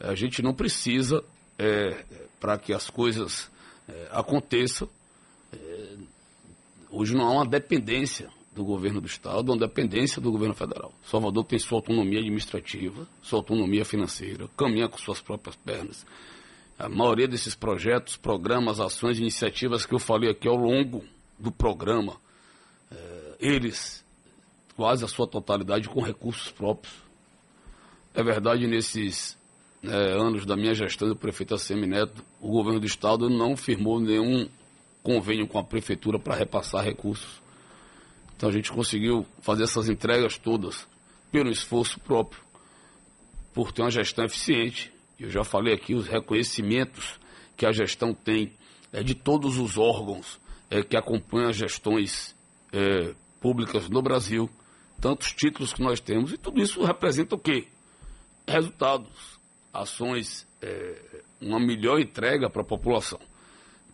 A gente não precisa, é, para que as coisas é, aconteçam, é, hoje não há uma dependência do governo do Estado, uma dependência do governo federal. Salvador tem sua autonomia administrativa, sua autonomia financeira, caminha com suas próprias pernas. A maioria desses projetos, programas, ações, iniciativas que eu falei aqui ao longo do programa, é, eles, quase a sua totalidade, com recursos próprios. É verdade, nesses é, anos da minha gestão do prefeito ACM Neto, o governo do estado não firmou nenhum convênio com a prefeitura para repassar recursos. Então a gente conseguiu fazer essas entregas todas pelo esforço próprio, por ter uma gestão eficiente eu já falei aqui os reconhecimentos que a gestão tem é, de todos os órgãos é, que acompanham as gestões é, públicas no Brasil, tantos títulos que nós temos, e tudo isso representa o quê? Resultados, ações, é, uma melhor entrega para a população.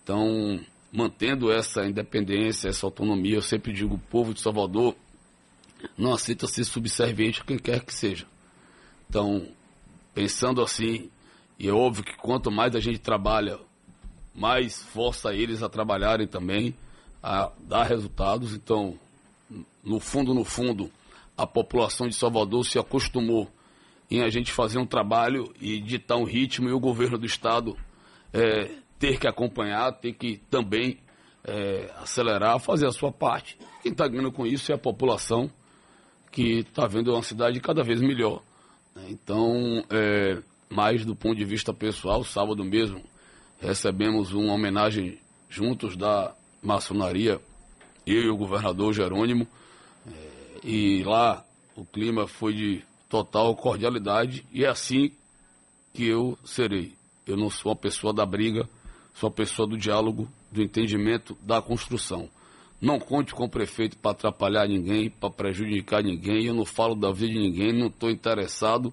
Então, mantendo essa independência, essa autonomia, eu sempre digo, o povo de Salvador não aceita ser subserviente a quem quer que seja. Então, pensando assim, e é óbvio que quanto mais a gente trabalha, mais força eles a trabalharem também, a dar resultados. Então, no fundo, no fundo, a população de Salvador se acostumou em a gente fazer um trabalho e ditar um ritmo e o governo do estado é, ter que acompanhar, ter que também é, acelerar, fazer a sua parte. Quem está ganhando com isso é a população que está vendo uma cidade cada vez melhor. Né? Então, é, mais do ponto de vista pessoal, sábado mesmo recebemos uma homenagem juntos da maçonaria, eu e o governador Jerônimo, é, e lá o clima foi de total cordialidade e é assim que eu serei. Eu não sou uma pessoa da briga, sou uma pessoa do diálogo, do entendimento, da construção. Não conte com o prefeito para atrapalhar ninguém, para prejudicar ninguém. Eu não falo da vida de ninguém, não estou interessado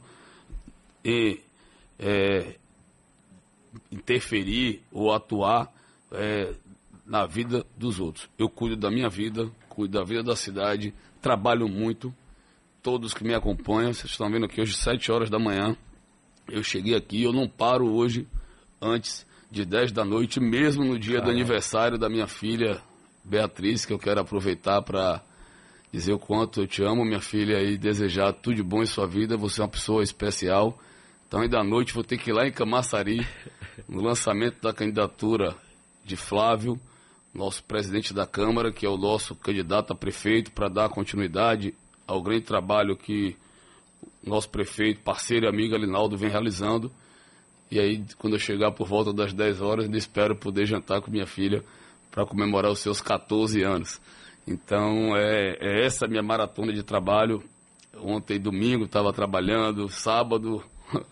em é, interferir ou atuar é, na vida dos outros. Eu cuido da minha vida, cuido da vida da cidade, trabalho muito. Todos que me acompanham, vocês estão vendo aqui hoje, 7 horas da manhã. Eu cheguei aqui, eu não paro hoje antes de 10 da noite, mesmo no dia do aniversário da minha filha, Beatriz, que eu quero aproveitar para dizer o quanto eu te amo, minha filha, e desejar tudo de bom em sua vida. Você é uma pessoa especial. Então, ainda à noite, vou ter que ir lá em Camaçari, no lançamento da candidatura de Flávio, nosso presidente da Câmara, que é o nosso candidato a prefeito, para dar continuidade ao grande trabalho que nosso prefeito, parceiro e amigo Alinaldo vem realizando. E aí, quando eu chegar por volta das 10 horas, eu espero poder jantar com minha filha para comemorar os seus 14 anos. Então, é, é essa minha maratona de trabalho. Ontem, domingo, estava trabalhando, sábado,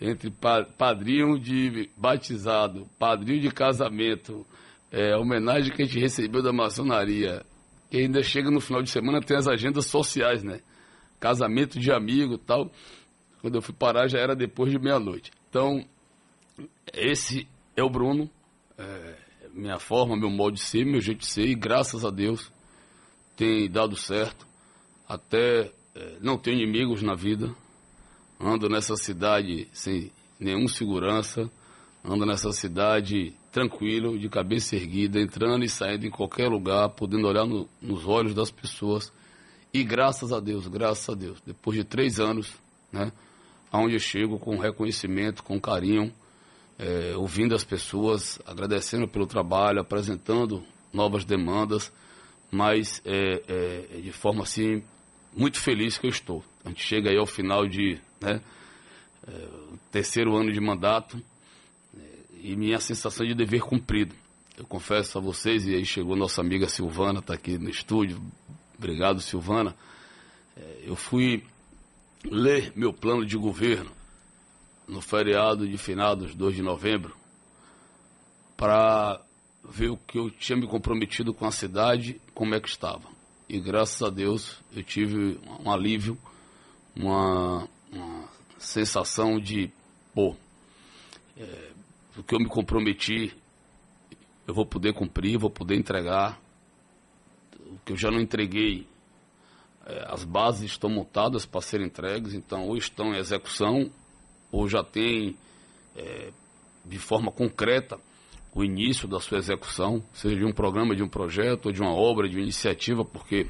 entre padrinho de batizado, padrinho de casamento, é, homenagem que a gente recebeu da maçonaria, e ainda chega no final de semana, tem as agendas sociais, né? Casamento de amigo tal. Quando eu fui parar já era depois de meia-noite. Então, esse é o Bruno, é, minha forma, meu modo de ser, meu jeito de ser, e graças a Deus tem dado certo. Até é, não tenho inimigos na vida. Ando nessa cidade sem nenhum segurança. Ando nessa cidade tranquilo, de cabeça erguida, entrando e saindo em qualquer lugar, podendo olhar no, nos olhos das pessoas. E graças a Deus, graças a Deus, depois de três anos, né, aonde eu chego com reconhecimento, com carinho, é, ouvindo as pessoas, agradecendo pelo trabalho, apresentando novas demandas, mas é, é, de forma assim muito feliz que eu estou. A gente chega aí ao final de né, é, terceiro ano de mandato e minha sensação de dever cumprido. Eu confesso a vocês, e aí chegou nossa amiga Silvana, está aqui no estúdio. Obrigado, Silvana. É, eu fui ler meu plano de governo no feriado de finados 2 de novembro para ver o que eu tinha me comprometido com a cidade, como é que estava. E graças a Deus eu tive um alívio, uma, uma sensação de, pô, é, o que eu me comprometi, eu vou poder cumprir, vou poder entregar. O que eu já não entreguei, as bases estão montadas para serem entregues, então ou estão em execução, ou já tem é, de forma concreta o início da sua execução, seja de um programa, de um projeto, ou de uma obra, de uma iniciativa, porque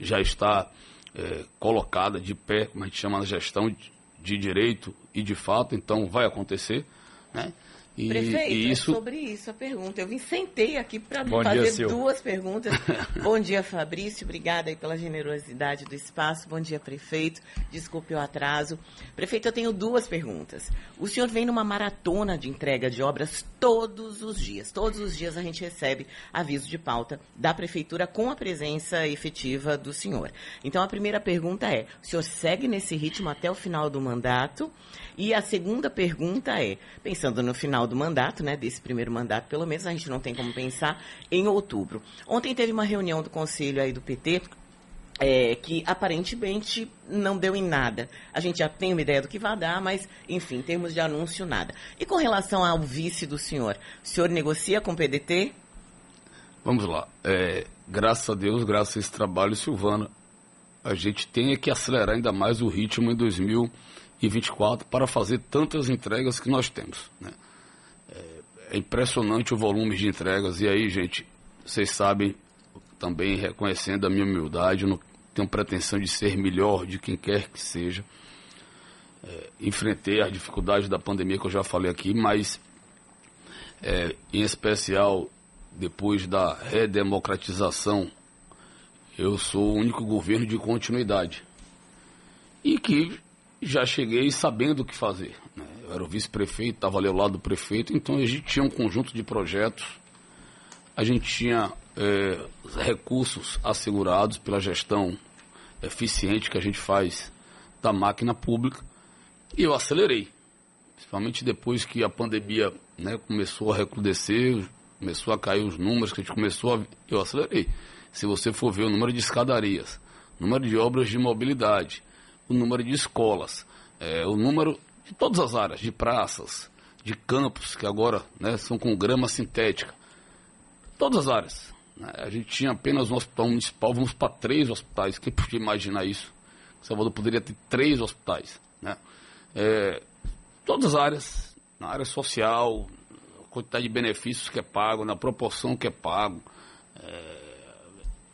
já está é, colocada de pé, como a gente chama na gestão de, de direito e de fato, então vai acontecer. Né? E, Prefeito, e isso... é sobre isso a pergunta. Eu vim sentei aqui para fazer dia, duas perguntas. Bom dia, Fabrício. Obrigada aí pela generosidade do espaço. Bom dia, prefeito. Desculpe o atraso. Prefeito, eu tenho duas perguntas. O senhor vem numa maratona de entrega de obras todos os dias. Todos os dias a gente recebe aviso de pauta da prefeitura com a presença efetiva do senhor. Então a primeira pergunta é: o senhor segue nesse ritmo até o final do mandato? E a segunda pergunta é, pensando no final do mandato, né, desse primeiro mandato, pelo menos a gente não tem como pensar em outubro. Ontem teve uma reunião do conselho aí do PT é, que aparentemente não deu em nada. A gente já tem uma ideia do que vai dar, mas, enfim, em termos de anúncio, nada. E com relação ao vice do senhor, o senhor negocia com o PDT? Vamos lá. É, graças a Deus, graças a esse trabalho, Silvana, a gente tem que acelerar ainda mais o ritmo em 2000 e 24 para fazer tantas entregas que nós temos. Né? É, impressionante o volume de entregas. E aí, gente, vocês sabem, também reconhecendo a minha humildade, não tenho pretensão de ser melhor de quem quer que seja. É, enfrentei as dificuldades da pandemia que eu já falei aqui, mas é, em especial depois da redemocratização, eu sou o único governo de continuidade. E que já cheguei sabendo o que fazer. Né? Eu era o vice-prefeito, estava ali ao lado do prefeito, então a gente tinha um conjunto de projetos, a gente tinha é, recursos assegurados pela gestão eficiente que a gente faz da máquina pública, e eu acelerei. Principalmente depois que a pandemia né, começou a recrudescer, começou a cair os números, que a gente começou a. Eu acelerei. Se você for ver o número de escadarias, número de obras de mobilidade, o número de escolas, é, o número de todas as áreas, de praças, de campos, que agora né, são com grama sintética. Todas as áreas. Né? A gente tinha apenas um hospital municipal, vamos para três hospitais. Quem podia imaginar isso? Salvador poderia ter três hospitais. Né? É, todas as áreas, na área social, quantidade de benefícios que é pago, na proporção que é pago. É,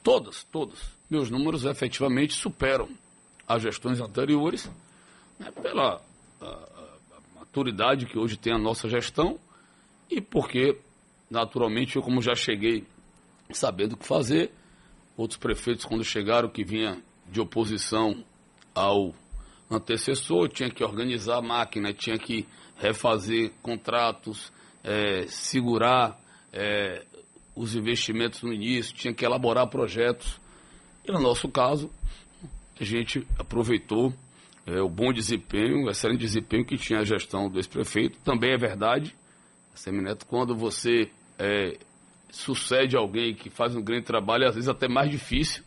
todas, todas. Meus números efetivamente superam as gestões anteriores, né, pela a, a maturidade que hoje tem a nossa gestão e porque, naturalmente, eu como já cheguei sabendo o que fazer, outros prefeitos quando chegaram que vinha de oposição ao antecessor, tinha que organizar a máquina, tinha que refazer contratos, é, segurar é, os investimentos no início, tinha que elaborar projetos. E no nosso caso, a gente aproveitou é, o bom desempenho, o excelente desempenho que tinha a gestão do ex-prefeito. Também é verdade, Semineto, quando você é, sucede alguém que faz um grande trabalho, às vezes até mais difícil,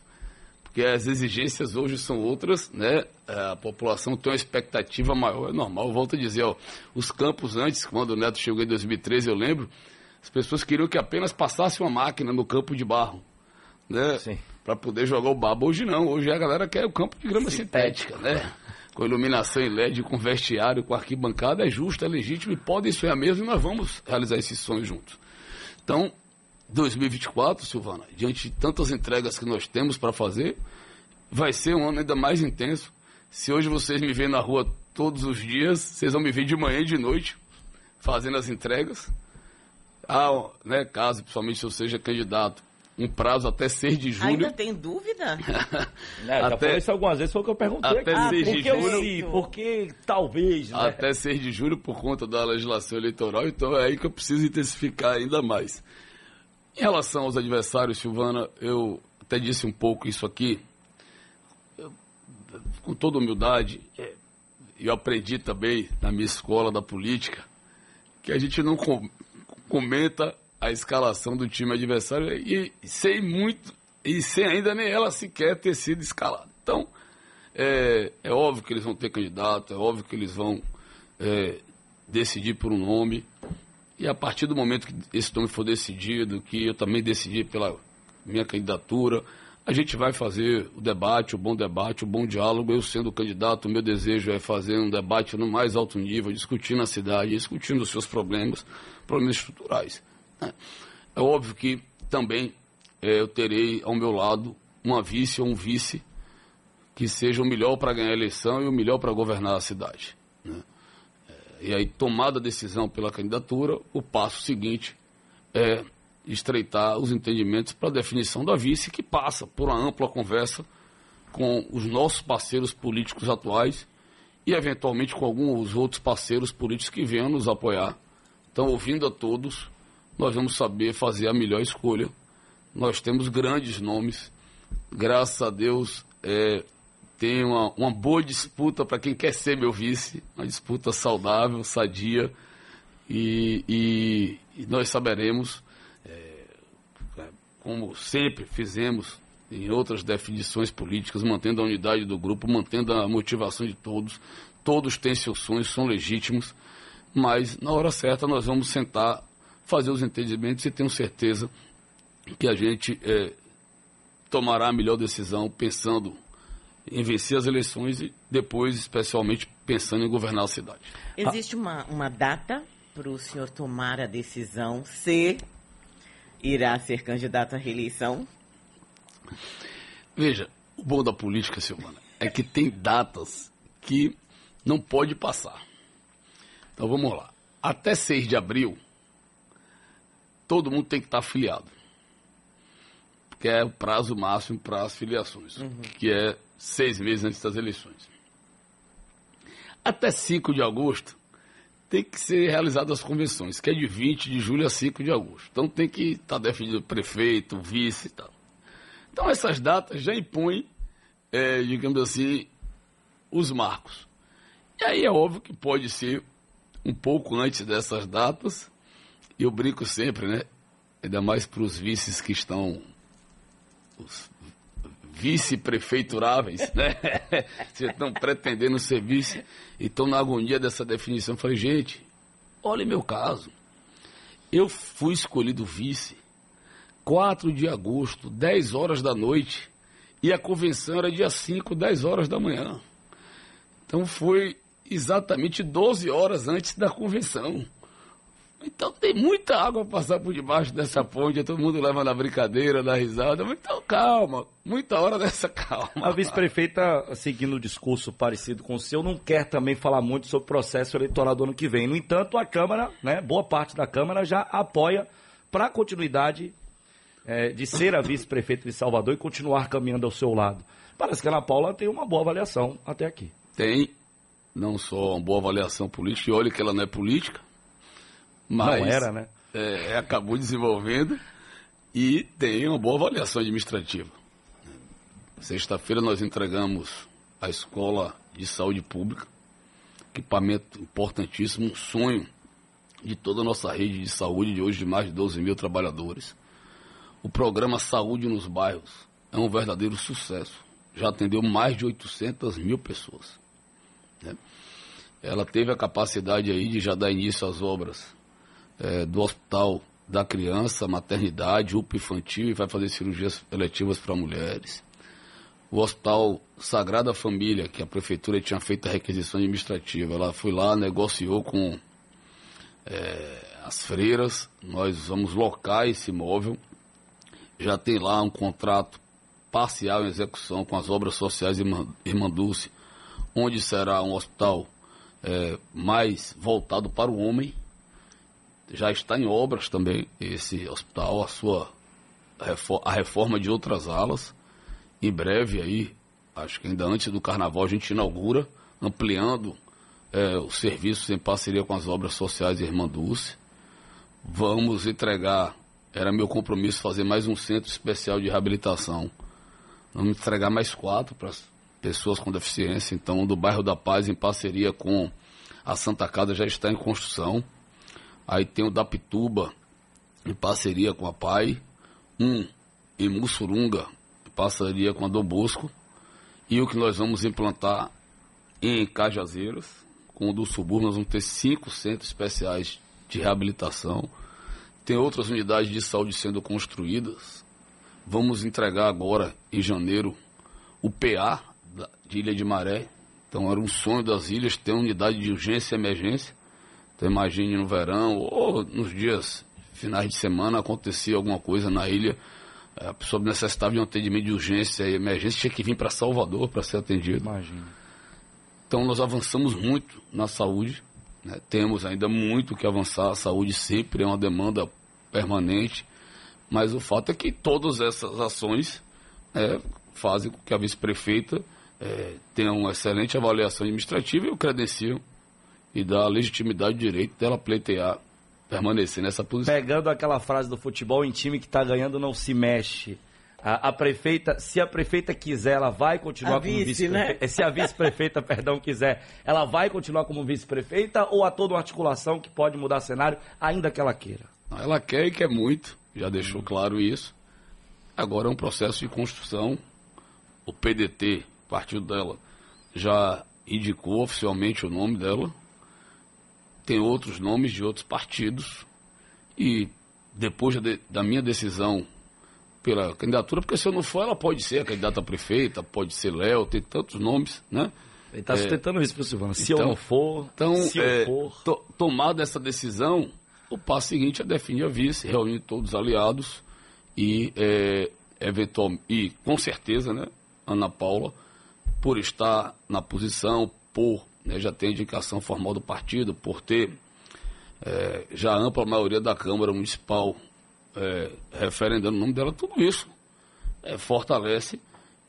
porque as exigências hoje são outras, né? A população tem uma expectativa maior, é normal. Eu volto a dizer, ó, os campos antes, quando o Neto chegou em 2013, eu lembro, as pessoas queriam que apenas passasse uma máquina no campo de barro, né? Para poder jogar o babo. Hoje não, hoje a galera quer o campo de grama sintética, sintética né? Com iluminação em LED, com vestiário, com arquibancada, é justo, é legítimo e pode sonhar mesmo e nós vamos realizar esse sonho juntos. Então, 2024, Silvana, diante de tantas entregas que nós temos para fazer, vai ser um ano ainda mais intenso. Se hoje vocês me veem na rua todos os dias, vocês vão me ver de manhã e de noite fazendo as entregas. Ah, né, caso, principalmente se eu seja candidato, um prazo até 6 de julho. Ainda tem dúvida? é, já até, isso algumas vezes, foi o que eu perguntei. Até ah, 6 de julho. Sim, porque talvez. Né? Até 6 de julho, por conta da legislação eleitoral, então é aí que eu preciso intensificar ainda mais. Em relação aos adversários, Silvana, eu até disse um pouco isso aqui, eu, com toda humildade, é, eu aprendi também na minha escola da política que a gente não com, comenta a escalação do time adversário e, sem muito, e sem ainda nem ela sequer ter sido escalada. Então, é, é óbvio que eles vão ter candidato, é óbvio que eles vão é, decidir por um nome. E a partir do momento que esse nome for decidido, que eu também decidi pela minha candidatura, a gente vai fazer o debate, o bom debate, o bom diálogo. Eu sendo candidato, o meu desejo é fazer um debate no mais alto nível, discutindo a cidade, discutindo os seus problemas, problemas estruturais. É óbvio que também é, eu terei ao meu lado uma vice ou um vice que seja o melhor para ganhar a eleição e o melhor para governar a cidade. Né? e aí tomada a decisão pela candidatura, o passo seguinte é estreitar os entendimentos para a definição da vice, que passa por uma ampla conversa com os nossos parceiros políticos atuais e, eventualmente, com alguns outros parceiros políticos que venham nos apoiar. Então, ouvindo a todos, nós vamos saber fazer a melhor escolha. Nós temos grandes nomes, graças a Deus, é, tem uma, uma boa disputa para quem quer ser meu vice, uma disputa saudável, sadia, e, e, e nós saberemos, é, como sempre fizemos em outras definições políticas, mantendo a unidade do grupo, mantendo a motivação de todos. Todos têm seus sonhos, são legítimos, mas na hora certa nós vamos sentar, fazer os entendimentos e tenho certeza que a gente é, tomará a melhor decisão pensando em vencer as eleições e depois, especialmente, pensando em governar a cidade. Existe uma, uma data para o senhor tomar a decisão se irá ser candidato à reeleição? Veja, o bom da política, Silvana, é que tem datas que não pode passar. Então vamos lá. Até 6 de abril, todo mundo tem que estar afiliado. Que é o prazo máximo para as filiações, uhum. que é seis meses antes das eleições. Até 5 de agosto tem que ser realizadas as convenções, que é de 20 de julho a 5 de agosto. Então tem que estar definido o prefeito, o vice e tal. Então essas datas já impõem, é, digamos assim, os marcos. E aí é óbvio que pode ser um pouco antes dessas datas, eu brinco sempre, né? Ainda mais para os vices que estão, os vice-prefeituráveis, né? Vocês estão pretendendo ser vice e estão na agonia dessa definição. Eu falei, gente, olha meu caso. Eu fui escolhido vice 4 de agosto, 10 horas da noite, e a convenção era dia 5, 10 horas da manhã. Então foi exatamente 12 horas antes da convenção. Então tem muita água para passar por debaixo dessa ponte, todo mundo leva na brincadeira, na risada. Então calma, muita hora dessa calma. A vice-prefeita, seguindo o discurso parecido com o seu, não quer também falar muito sobre o processo eleitoral do ano que vem. No entanto, a Câmara, né, boa parte da Câmara já apoia para a continuidade é, de ser a vice-prefeita de Salvador e continuar caminhando ao seu lado. Parece que a Ana Paula tem uma boa avaliação até aqui. tem não só uma boa avaliação política, e olha que ela não é política, mas não era, né? É, acabou desenvolvendo e tem uma boa avaliação administrativa. Sexta-feira nós entregamos a Escola de Saúde Pública, equipamento importantíssimo, um sonho de toda a nossa rede de saúde de hoje de mais de 12 mil trabalhadores. O programa Saúde nos Bairros é um verdadeiro sucesso. Já atendeu mais de 800 mil pessoas. Né? Ela teve a capacidade aí de já dar início às obras é, do Hospital da Criança, Maternidade, UPA Infantil e vai fazer cirurgias eletivas para mulheres. O Hospital Sagrada Família, que a Prefeitura tinha feito a requisição administrativa, ela foi lá, negociou com é, as freiras, nós vamos locar esse imóvel, já tem lá um contrato parcial em execução com as obras sociais Irmã Dulce, onde será um hospital é, mais voltado para o homem. Já está em obras também esse hospital, a sua a reforma de outras alas. Em breve aí, acho que ainda antes do carnaval a gente inaugura, ampliando é, os serviços em parceria com as obras sociais Irmã Dulce. Vamos entregar, era meu compromisso fazer mais um centro especial de reabilitação. Vamos entregar mais quatro para as pessoas com deficiência. Então, do bairro da Paz, em parceria com a Santa Casa, já está em construção. Aí tem o da Pituba, em parceria com a PAI. Um em Mussurunga, em parceria com a do Bosco. E o que nós vamos implantar em Cajazeiras, com o do subúrbio, nós vamos ter cinco centros especiais de reabilitação. Tem outras unidades de saúde sendo construídas. Vamos entregar agora, em janeiro, o PA de Ilha de Maré. Então era um sonho das ilhas ter unidade de urgência e emergência. Então imagine no verão ou nos dias finais de semana acontecia alguma coisa na ilha, a pessoa necessitava de um atendimento de urgência e emergência, tinha que vir para Salvador para ser atendido. Imagina. Então nós avançamos muito na saúde, né? temos ainda muito que avançar, a saúde sempre é uma demanda permanente, mas o fato é que todas essas ações é, fazem com que a vice-prefeita é, tenha uma excelente avaliação administrativa e o credenciam e dá legitimidade e direito dela pleitear, permanecer nessa posição. Pegando aquela frase do futebol, em time que está ganhando não se mexe. A, a, prefeita, se a prefeita quiser, ela vai continuar a como vice-prefeita. Né? Se a vice-prefeita, perdão, quiser, ela vai continuar como vice-prefeita ou há toda uma articulação que pode mudar cenário, ainda que ela queira? Ela quer e quer muito, já deixou hum. claro isso. Agora é um processo de construção. O PDT, partido dela, já indicou oficialmente o nome dela. Tem outros nomes de outros partidos. E depois da minha decisão pela candidatura, porque se eu não for, ela pode ser a candidata a prefeita, pode ser Léo, tem tantos nomes, né? Ele está é, sustentando isso para o Silvano. Se então, eu não for, então, se é, eu for. To, tomada essa decisão, o passo seguinte é definir a vice, reunir todos os aliados e, é, eventual, e com certeza, né, Ana Paula, por estar na posição, por né, já ter indicação formal do partido, por ter é, já ampla maioria da Câmara Municipal é, referendando o nome dela, tudo isso é, fortalece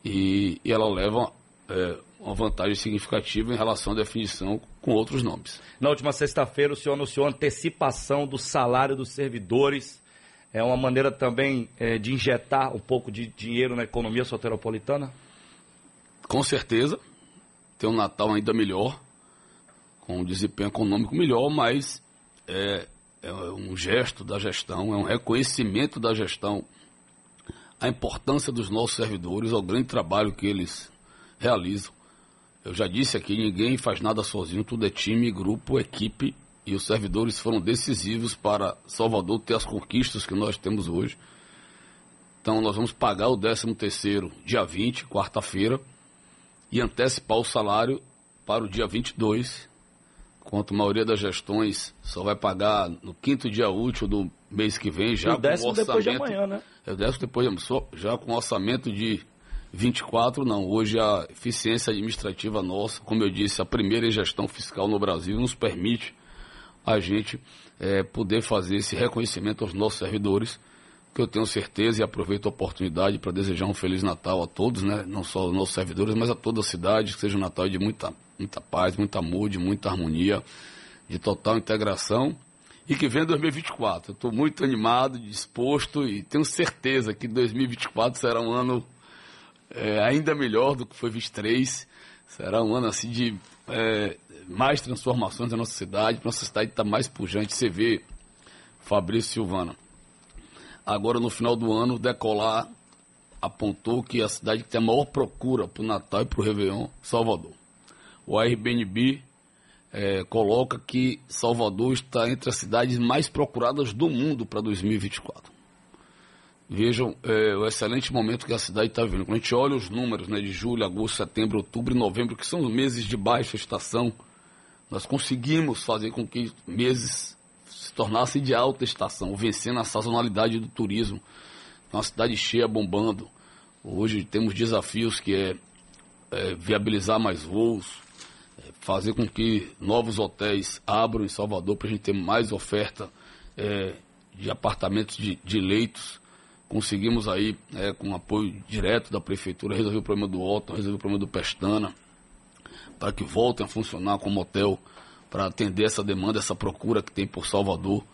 e, e, ela leva é, uma vantagem significativa em relação à definição com outros nomes. Na última sexta-feira, o senhor anunciou antecipação do salário dos servidores. É uma maneira também é, de injetar um pouco de dinheiro na economia soteropolitana? Com certeza. Tem um Natal ainda melhor, com um desempenho econômico melhor, mas é, é um gesto da gestão, é um reconhecimento da gestão, a importância dos nossos servidores, ao grande trabalho que eles realizam. Eu já disse aqui, ninguém faz nada sozinho, tudo é time, grupo, equipe, e os servidores foram decisivos para Salvador ter as conquistas que nós temos hoje. Então nós vamos pagar o 13 terceiro dia 20, quarta-feira, e antecipar o salário para o dia 22, enquanto a maioria das gestões só vai pagar no quinto dia útil do mês que vem, já o décimo com orçamento, depois de amanhã, né? É o décimo depois de amanhã, já com orçamento de 24, não. Hoje a eficiência administrativa nossa, como eu disse, a primeira gestão fiscal no Brasil nos permite a gente é, poder fazer esse reconhecimento aos nossos servidores. Que eu tenho certeza e aproveito a oportunidade para desejar um Feliz Natal a todos, né? não só aos nossos servidores, mas a toda a cidade, que seja um Natal de muita, muita paz, muita amor, de muita harmonia, de total integração e que venha 2024. Estou muito animado, disposto e tenho certeza que 2024 será um ano é, ainda melhor do que foi 23. Será um ano assim de é, mais transformações na nossa cidade, nossa cidade está mais pujante. Você vê, Fabrício Silvana, agora no final do ano, Decolar apontou que a cidade que tem a maior procura para o Natal e para o Réveillon, Salvador. O Airbnb é, coloca que Salvador está entre as cidades mais procuradas do mundo para 2024. Vejam é, o excelente momento que a cidade está vivendo. Quando a gente olha os números né, de julho, agosto, setembro, outubro e novembro, que são os meses de baixa estação, nós conseguimos fazer com que meses se tornassem de alta estação, vencendo a sazonalidade do turismo. Então, a cidade cheia, bombando. Hoje temos desafios que é, é viabilizar mais voos, é, fazer com que novos hotéis abram em Salvador para a gente ter mais oferta é, de apartamentos de, de leitos Conseguimos aí, é, com apoio direto da prefeitura, resolver o problema do Otton, resolver o problema do Pestana, para que voltem a funcionar como hotel, para atender essa demanda, essa procura que tem por Salvador,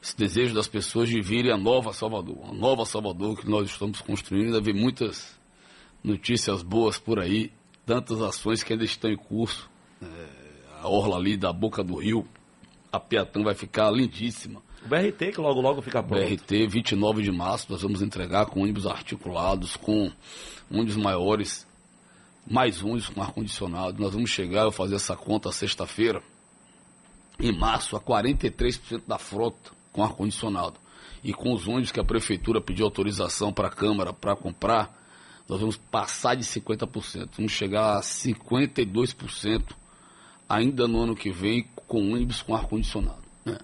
esse desejo das pessoas de virem a nova Salvador, a nova Salvador que nós estamos construindo. Ainda vem muitas notícias boas por aí, tantas ações que ainda estão em curso. É, a orla ali da boca do rio, a Piatã vai ficar lindíssima. O BRT que logo logo fica pronto. BRT, 29 de março, nós vamos entregar com ônibus articulados, com ônibus maiores, mais ônibus com ar-condicionado. Nós vamos chegar, eu fazer essa conta sexta-feira, em março, a 43% da frota com ar-condicionado. E com os ônibus que a prefeitura pediu autorização para a Câmara para comprar, nós vamos passar de 50%. Vamos chegar a 52% ainda no ano que vem com ônibus com ar-condicionado. Né?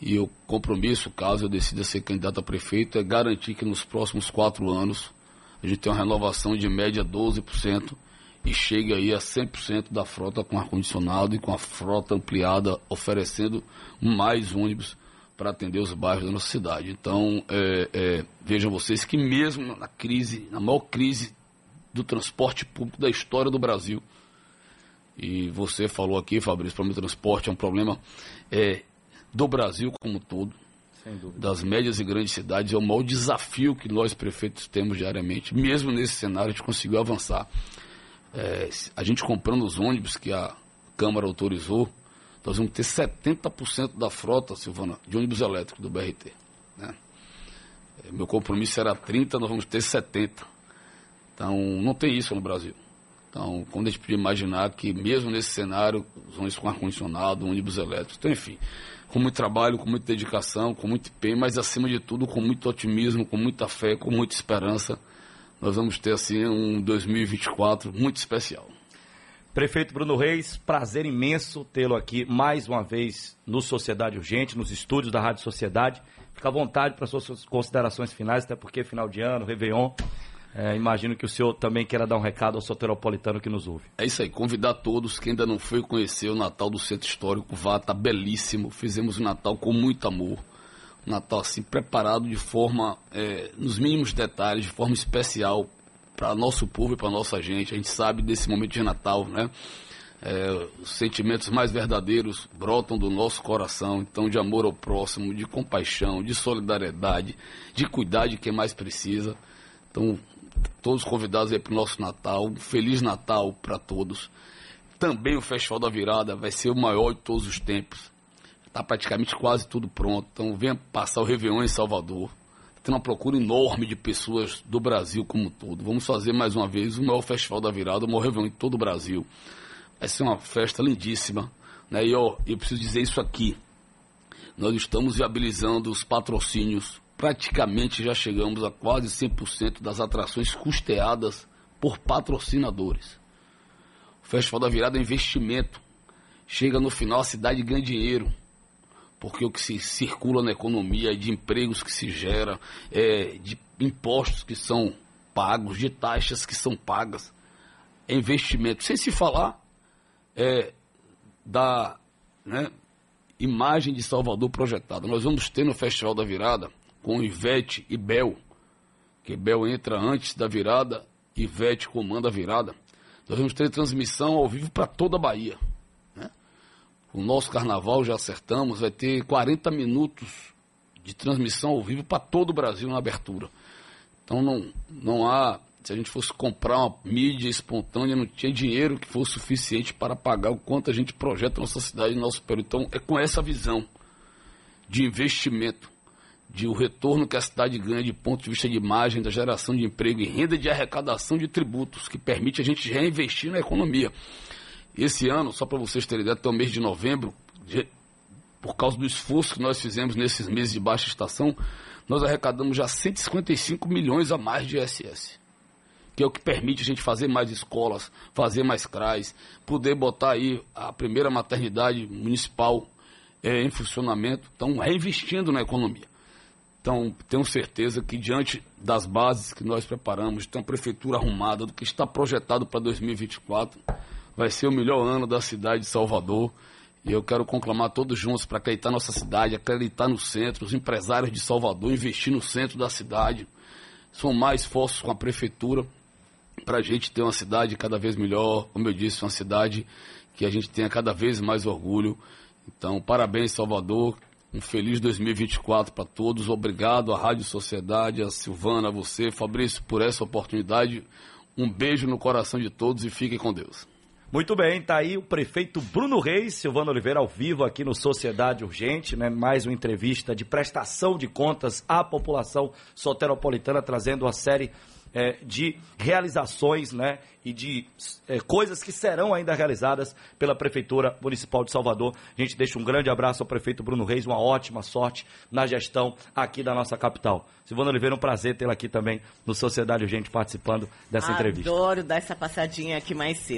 E o compromisso, caso eu decida ser candidato a prefeito, é garantir que nos próximos quatro anos a gente tenha uma renovação de média 12% e chegue aí a 100% da frota com ar-condicionado e com a frota ampliada, oferecendo mais ônibus para atender os bairros da nossa cidade. Então, é, é, vejam vocês que mesmo na crise, na maior crise do transporte público da história do Brasil, e você falou aqui, Fabrício, o problema do transporte é um problema é, do Brasil como um todo, das médias e grandes cidades, é o maior desafio que nós prefeitos temos diariamente. Mesmo nesse cenário, a gente conseguiu avançar. É, a gente comprando os ônibus que a Câmara autorizou, nós vamos ter 70% da frota, Silvana, de ônibus elétricos do BRT. Né? É, meu compromisso era 30%, nós vamos ter 70%. Então, não tem isso no Brasil. Então, quando a gente podia imaginar que, mesmo nesse cenário, os ônibus com ar-condicionado, ônibus elétricos, então, enfim, com muito trabalho, com muita dedicação, com muito empenho, mas acima de tudo com muito otimismo, com muita fé, com muita esperança. Nós vamos ter assim um 2024 muito especial. Prefeito Bruno Reis, prazer imenso tê-lo aqui mais uma vez no Sociedade Urgente, nos estúdios da Rádio Sociedade. Fica à vontade para suas considerações finais, até porque final de ano, Réveillon. É, imagino que o senhor também queira dar um recado ao soteropolitano que nos ouve. É isso aí, convidar todos que ainda não foi conhecer o Natal do Centro Histórico, vá, tá belíssimo. Fizemos o Natal com muito amor. Natal assim, preparado de forma, é, nos mínimos detalhes, de forma especial para nosso povo e para nossa gente. A gente sabe desse momento de Natal, né? É, os sentimentos mais verdadeiros brotam do nosso coração, então de amor ao próximo, de compaixão, de solidariedade, de cuidar de quem mais precisa. Então, todos convidados aí para o nosso Natal. Um Feliz Natal para todos. Também o Festival da Virada vai ser o maior de todos os tempos. Está praticamente quase tudo pronto. Então venha passar o Réveillon em Salvador. Tem uma procura enorme de pessoas do Brasil como um todo. Vamos fazer mais uma vez o maior Festival da Virada, o maior Réveillon em todo o Brasil. Vai ser uma festa lindíssima. Né? E ó, eu preciso dizer isso aqui. Nós estamos viabilizando os patrocínios praticamente já chegamos a quase 100% das atrações custeadas por patrocinadores. O Festival da Virada é investimento. Chega no final, a cidade ganha dinheiro. Porque o que se circula na economia, de empregos que se gera, é, de impostos que são pagos, de taxas que são pagas, é investimento. Sem se falar é, da né, imagem de Salvador projetada. Nós vamos ter no Festival da Virada com Ivete e Bel, que Bel entra antes da virada, Ivete comanda a virada. Nós vamos ter transmissão ao vivo para toda a Bahia. O nosso carnaval já acertamos, vai ter 40 minutos de transmissão ao vivo para todo o Brasil na abertura. Então não, não há. Se a gente fosse comprar uma mídia espontânea, não tinha dinheiro que fosse suficiente para pagar o quanto a gente projeta nossa cidade e nosso período. Então é com essa visão de investimento, de o retorno que a cidade ganha de ponto de vista de imagem, da geração de emprego e renda de arrecadação de tributos, que permite a gente reinvestir na economia. Esse ano, só para vocês terem ideia, até o mês de novembro, por causa do esforço que nós fizemos nesses meses de baixa estação, nós arrecadamos já 155 milhões a mais de ISS. Que é o que permite a gente fazer mais escolas, fazer mais CRAs, poder botar aí a primeira maternidade municipal é, em funcionamento, estão reinvestindo na economia. Então, tenho certeza que diante das bases que nós preparamos, de uma prefeitura arrumada, do que está projetado para 2024, vai ser o melhor ano da cidade de Salvador. E eu quero conclamar todos juntos para acreditar nossa cidade, acreditar no centro, os empresários de Salvador, investir no centro da cidade. São mais esforços com a prefeitura para a gente ter uma cidade cada vez melhor, como eu disse, uma cidade que a gente tenha cada vez mais orgulho então, parabéns, Salvador. Um feliz 2024 para todos. Obrigado à Rádio Sociedade, a Silvana, a você, Fabrício, por essa oportunidade. Um beijo no coração de todos e fiquem com Deus. Muito bem, tá aí o prefeito Bruno Reis, Silvano Oliveira ao vivo aqui no Sociedade Urgente, né? Mais uma entrevista de prestação de contas à população soteropolitana, trazendo a série é, de realizações né, e de é, coisas que serão ainda realizadas pela Prefeitura Municipal de Salvador. A gente deixa um grande abraço ao prefeito Bruno Reis, uma ótima sorte na gestão aqui da nossa capital. Silvana Oliveira, um prazer tê-la aqui também no Sociedade Urgente participando dessa Adoro entrevista. Adoro dar essa passadinha aqui mais cedo.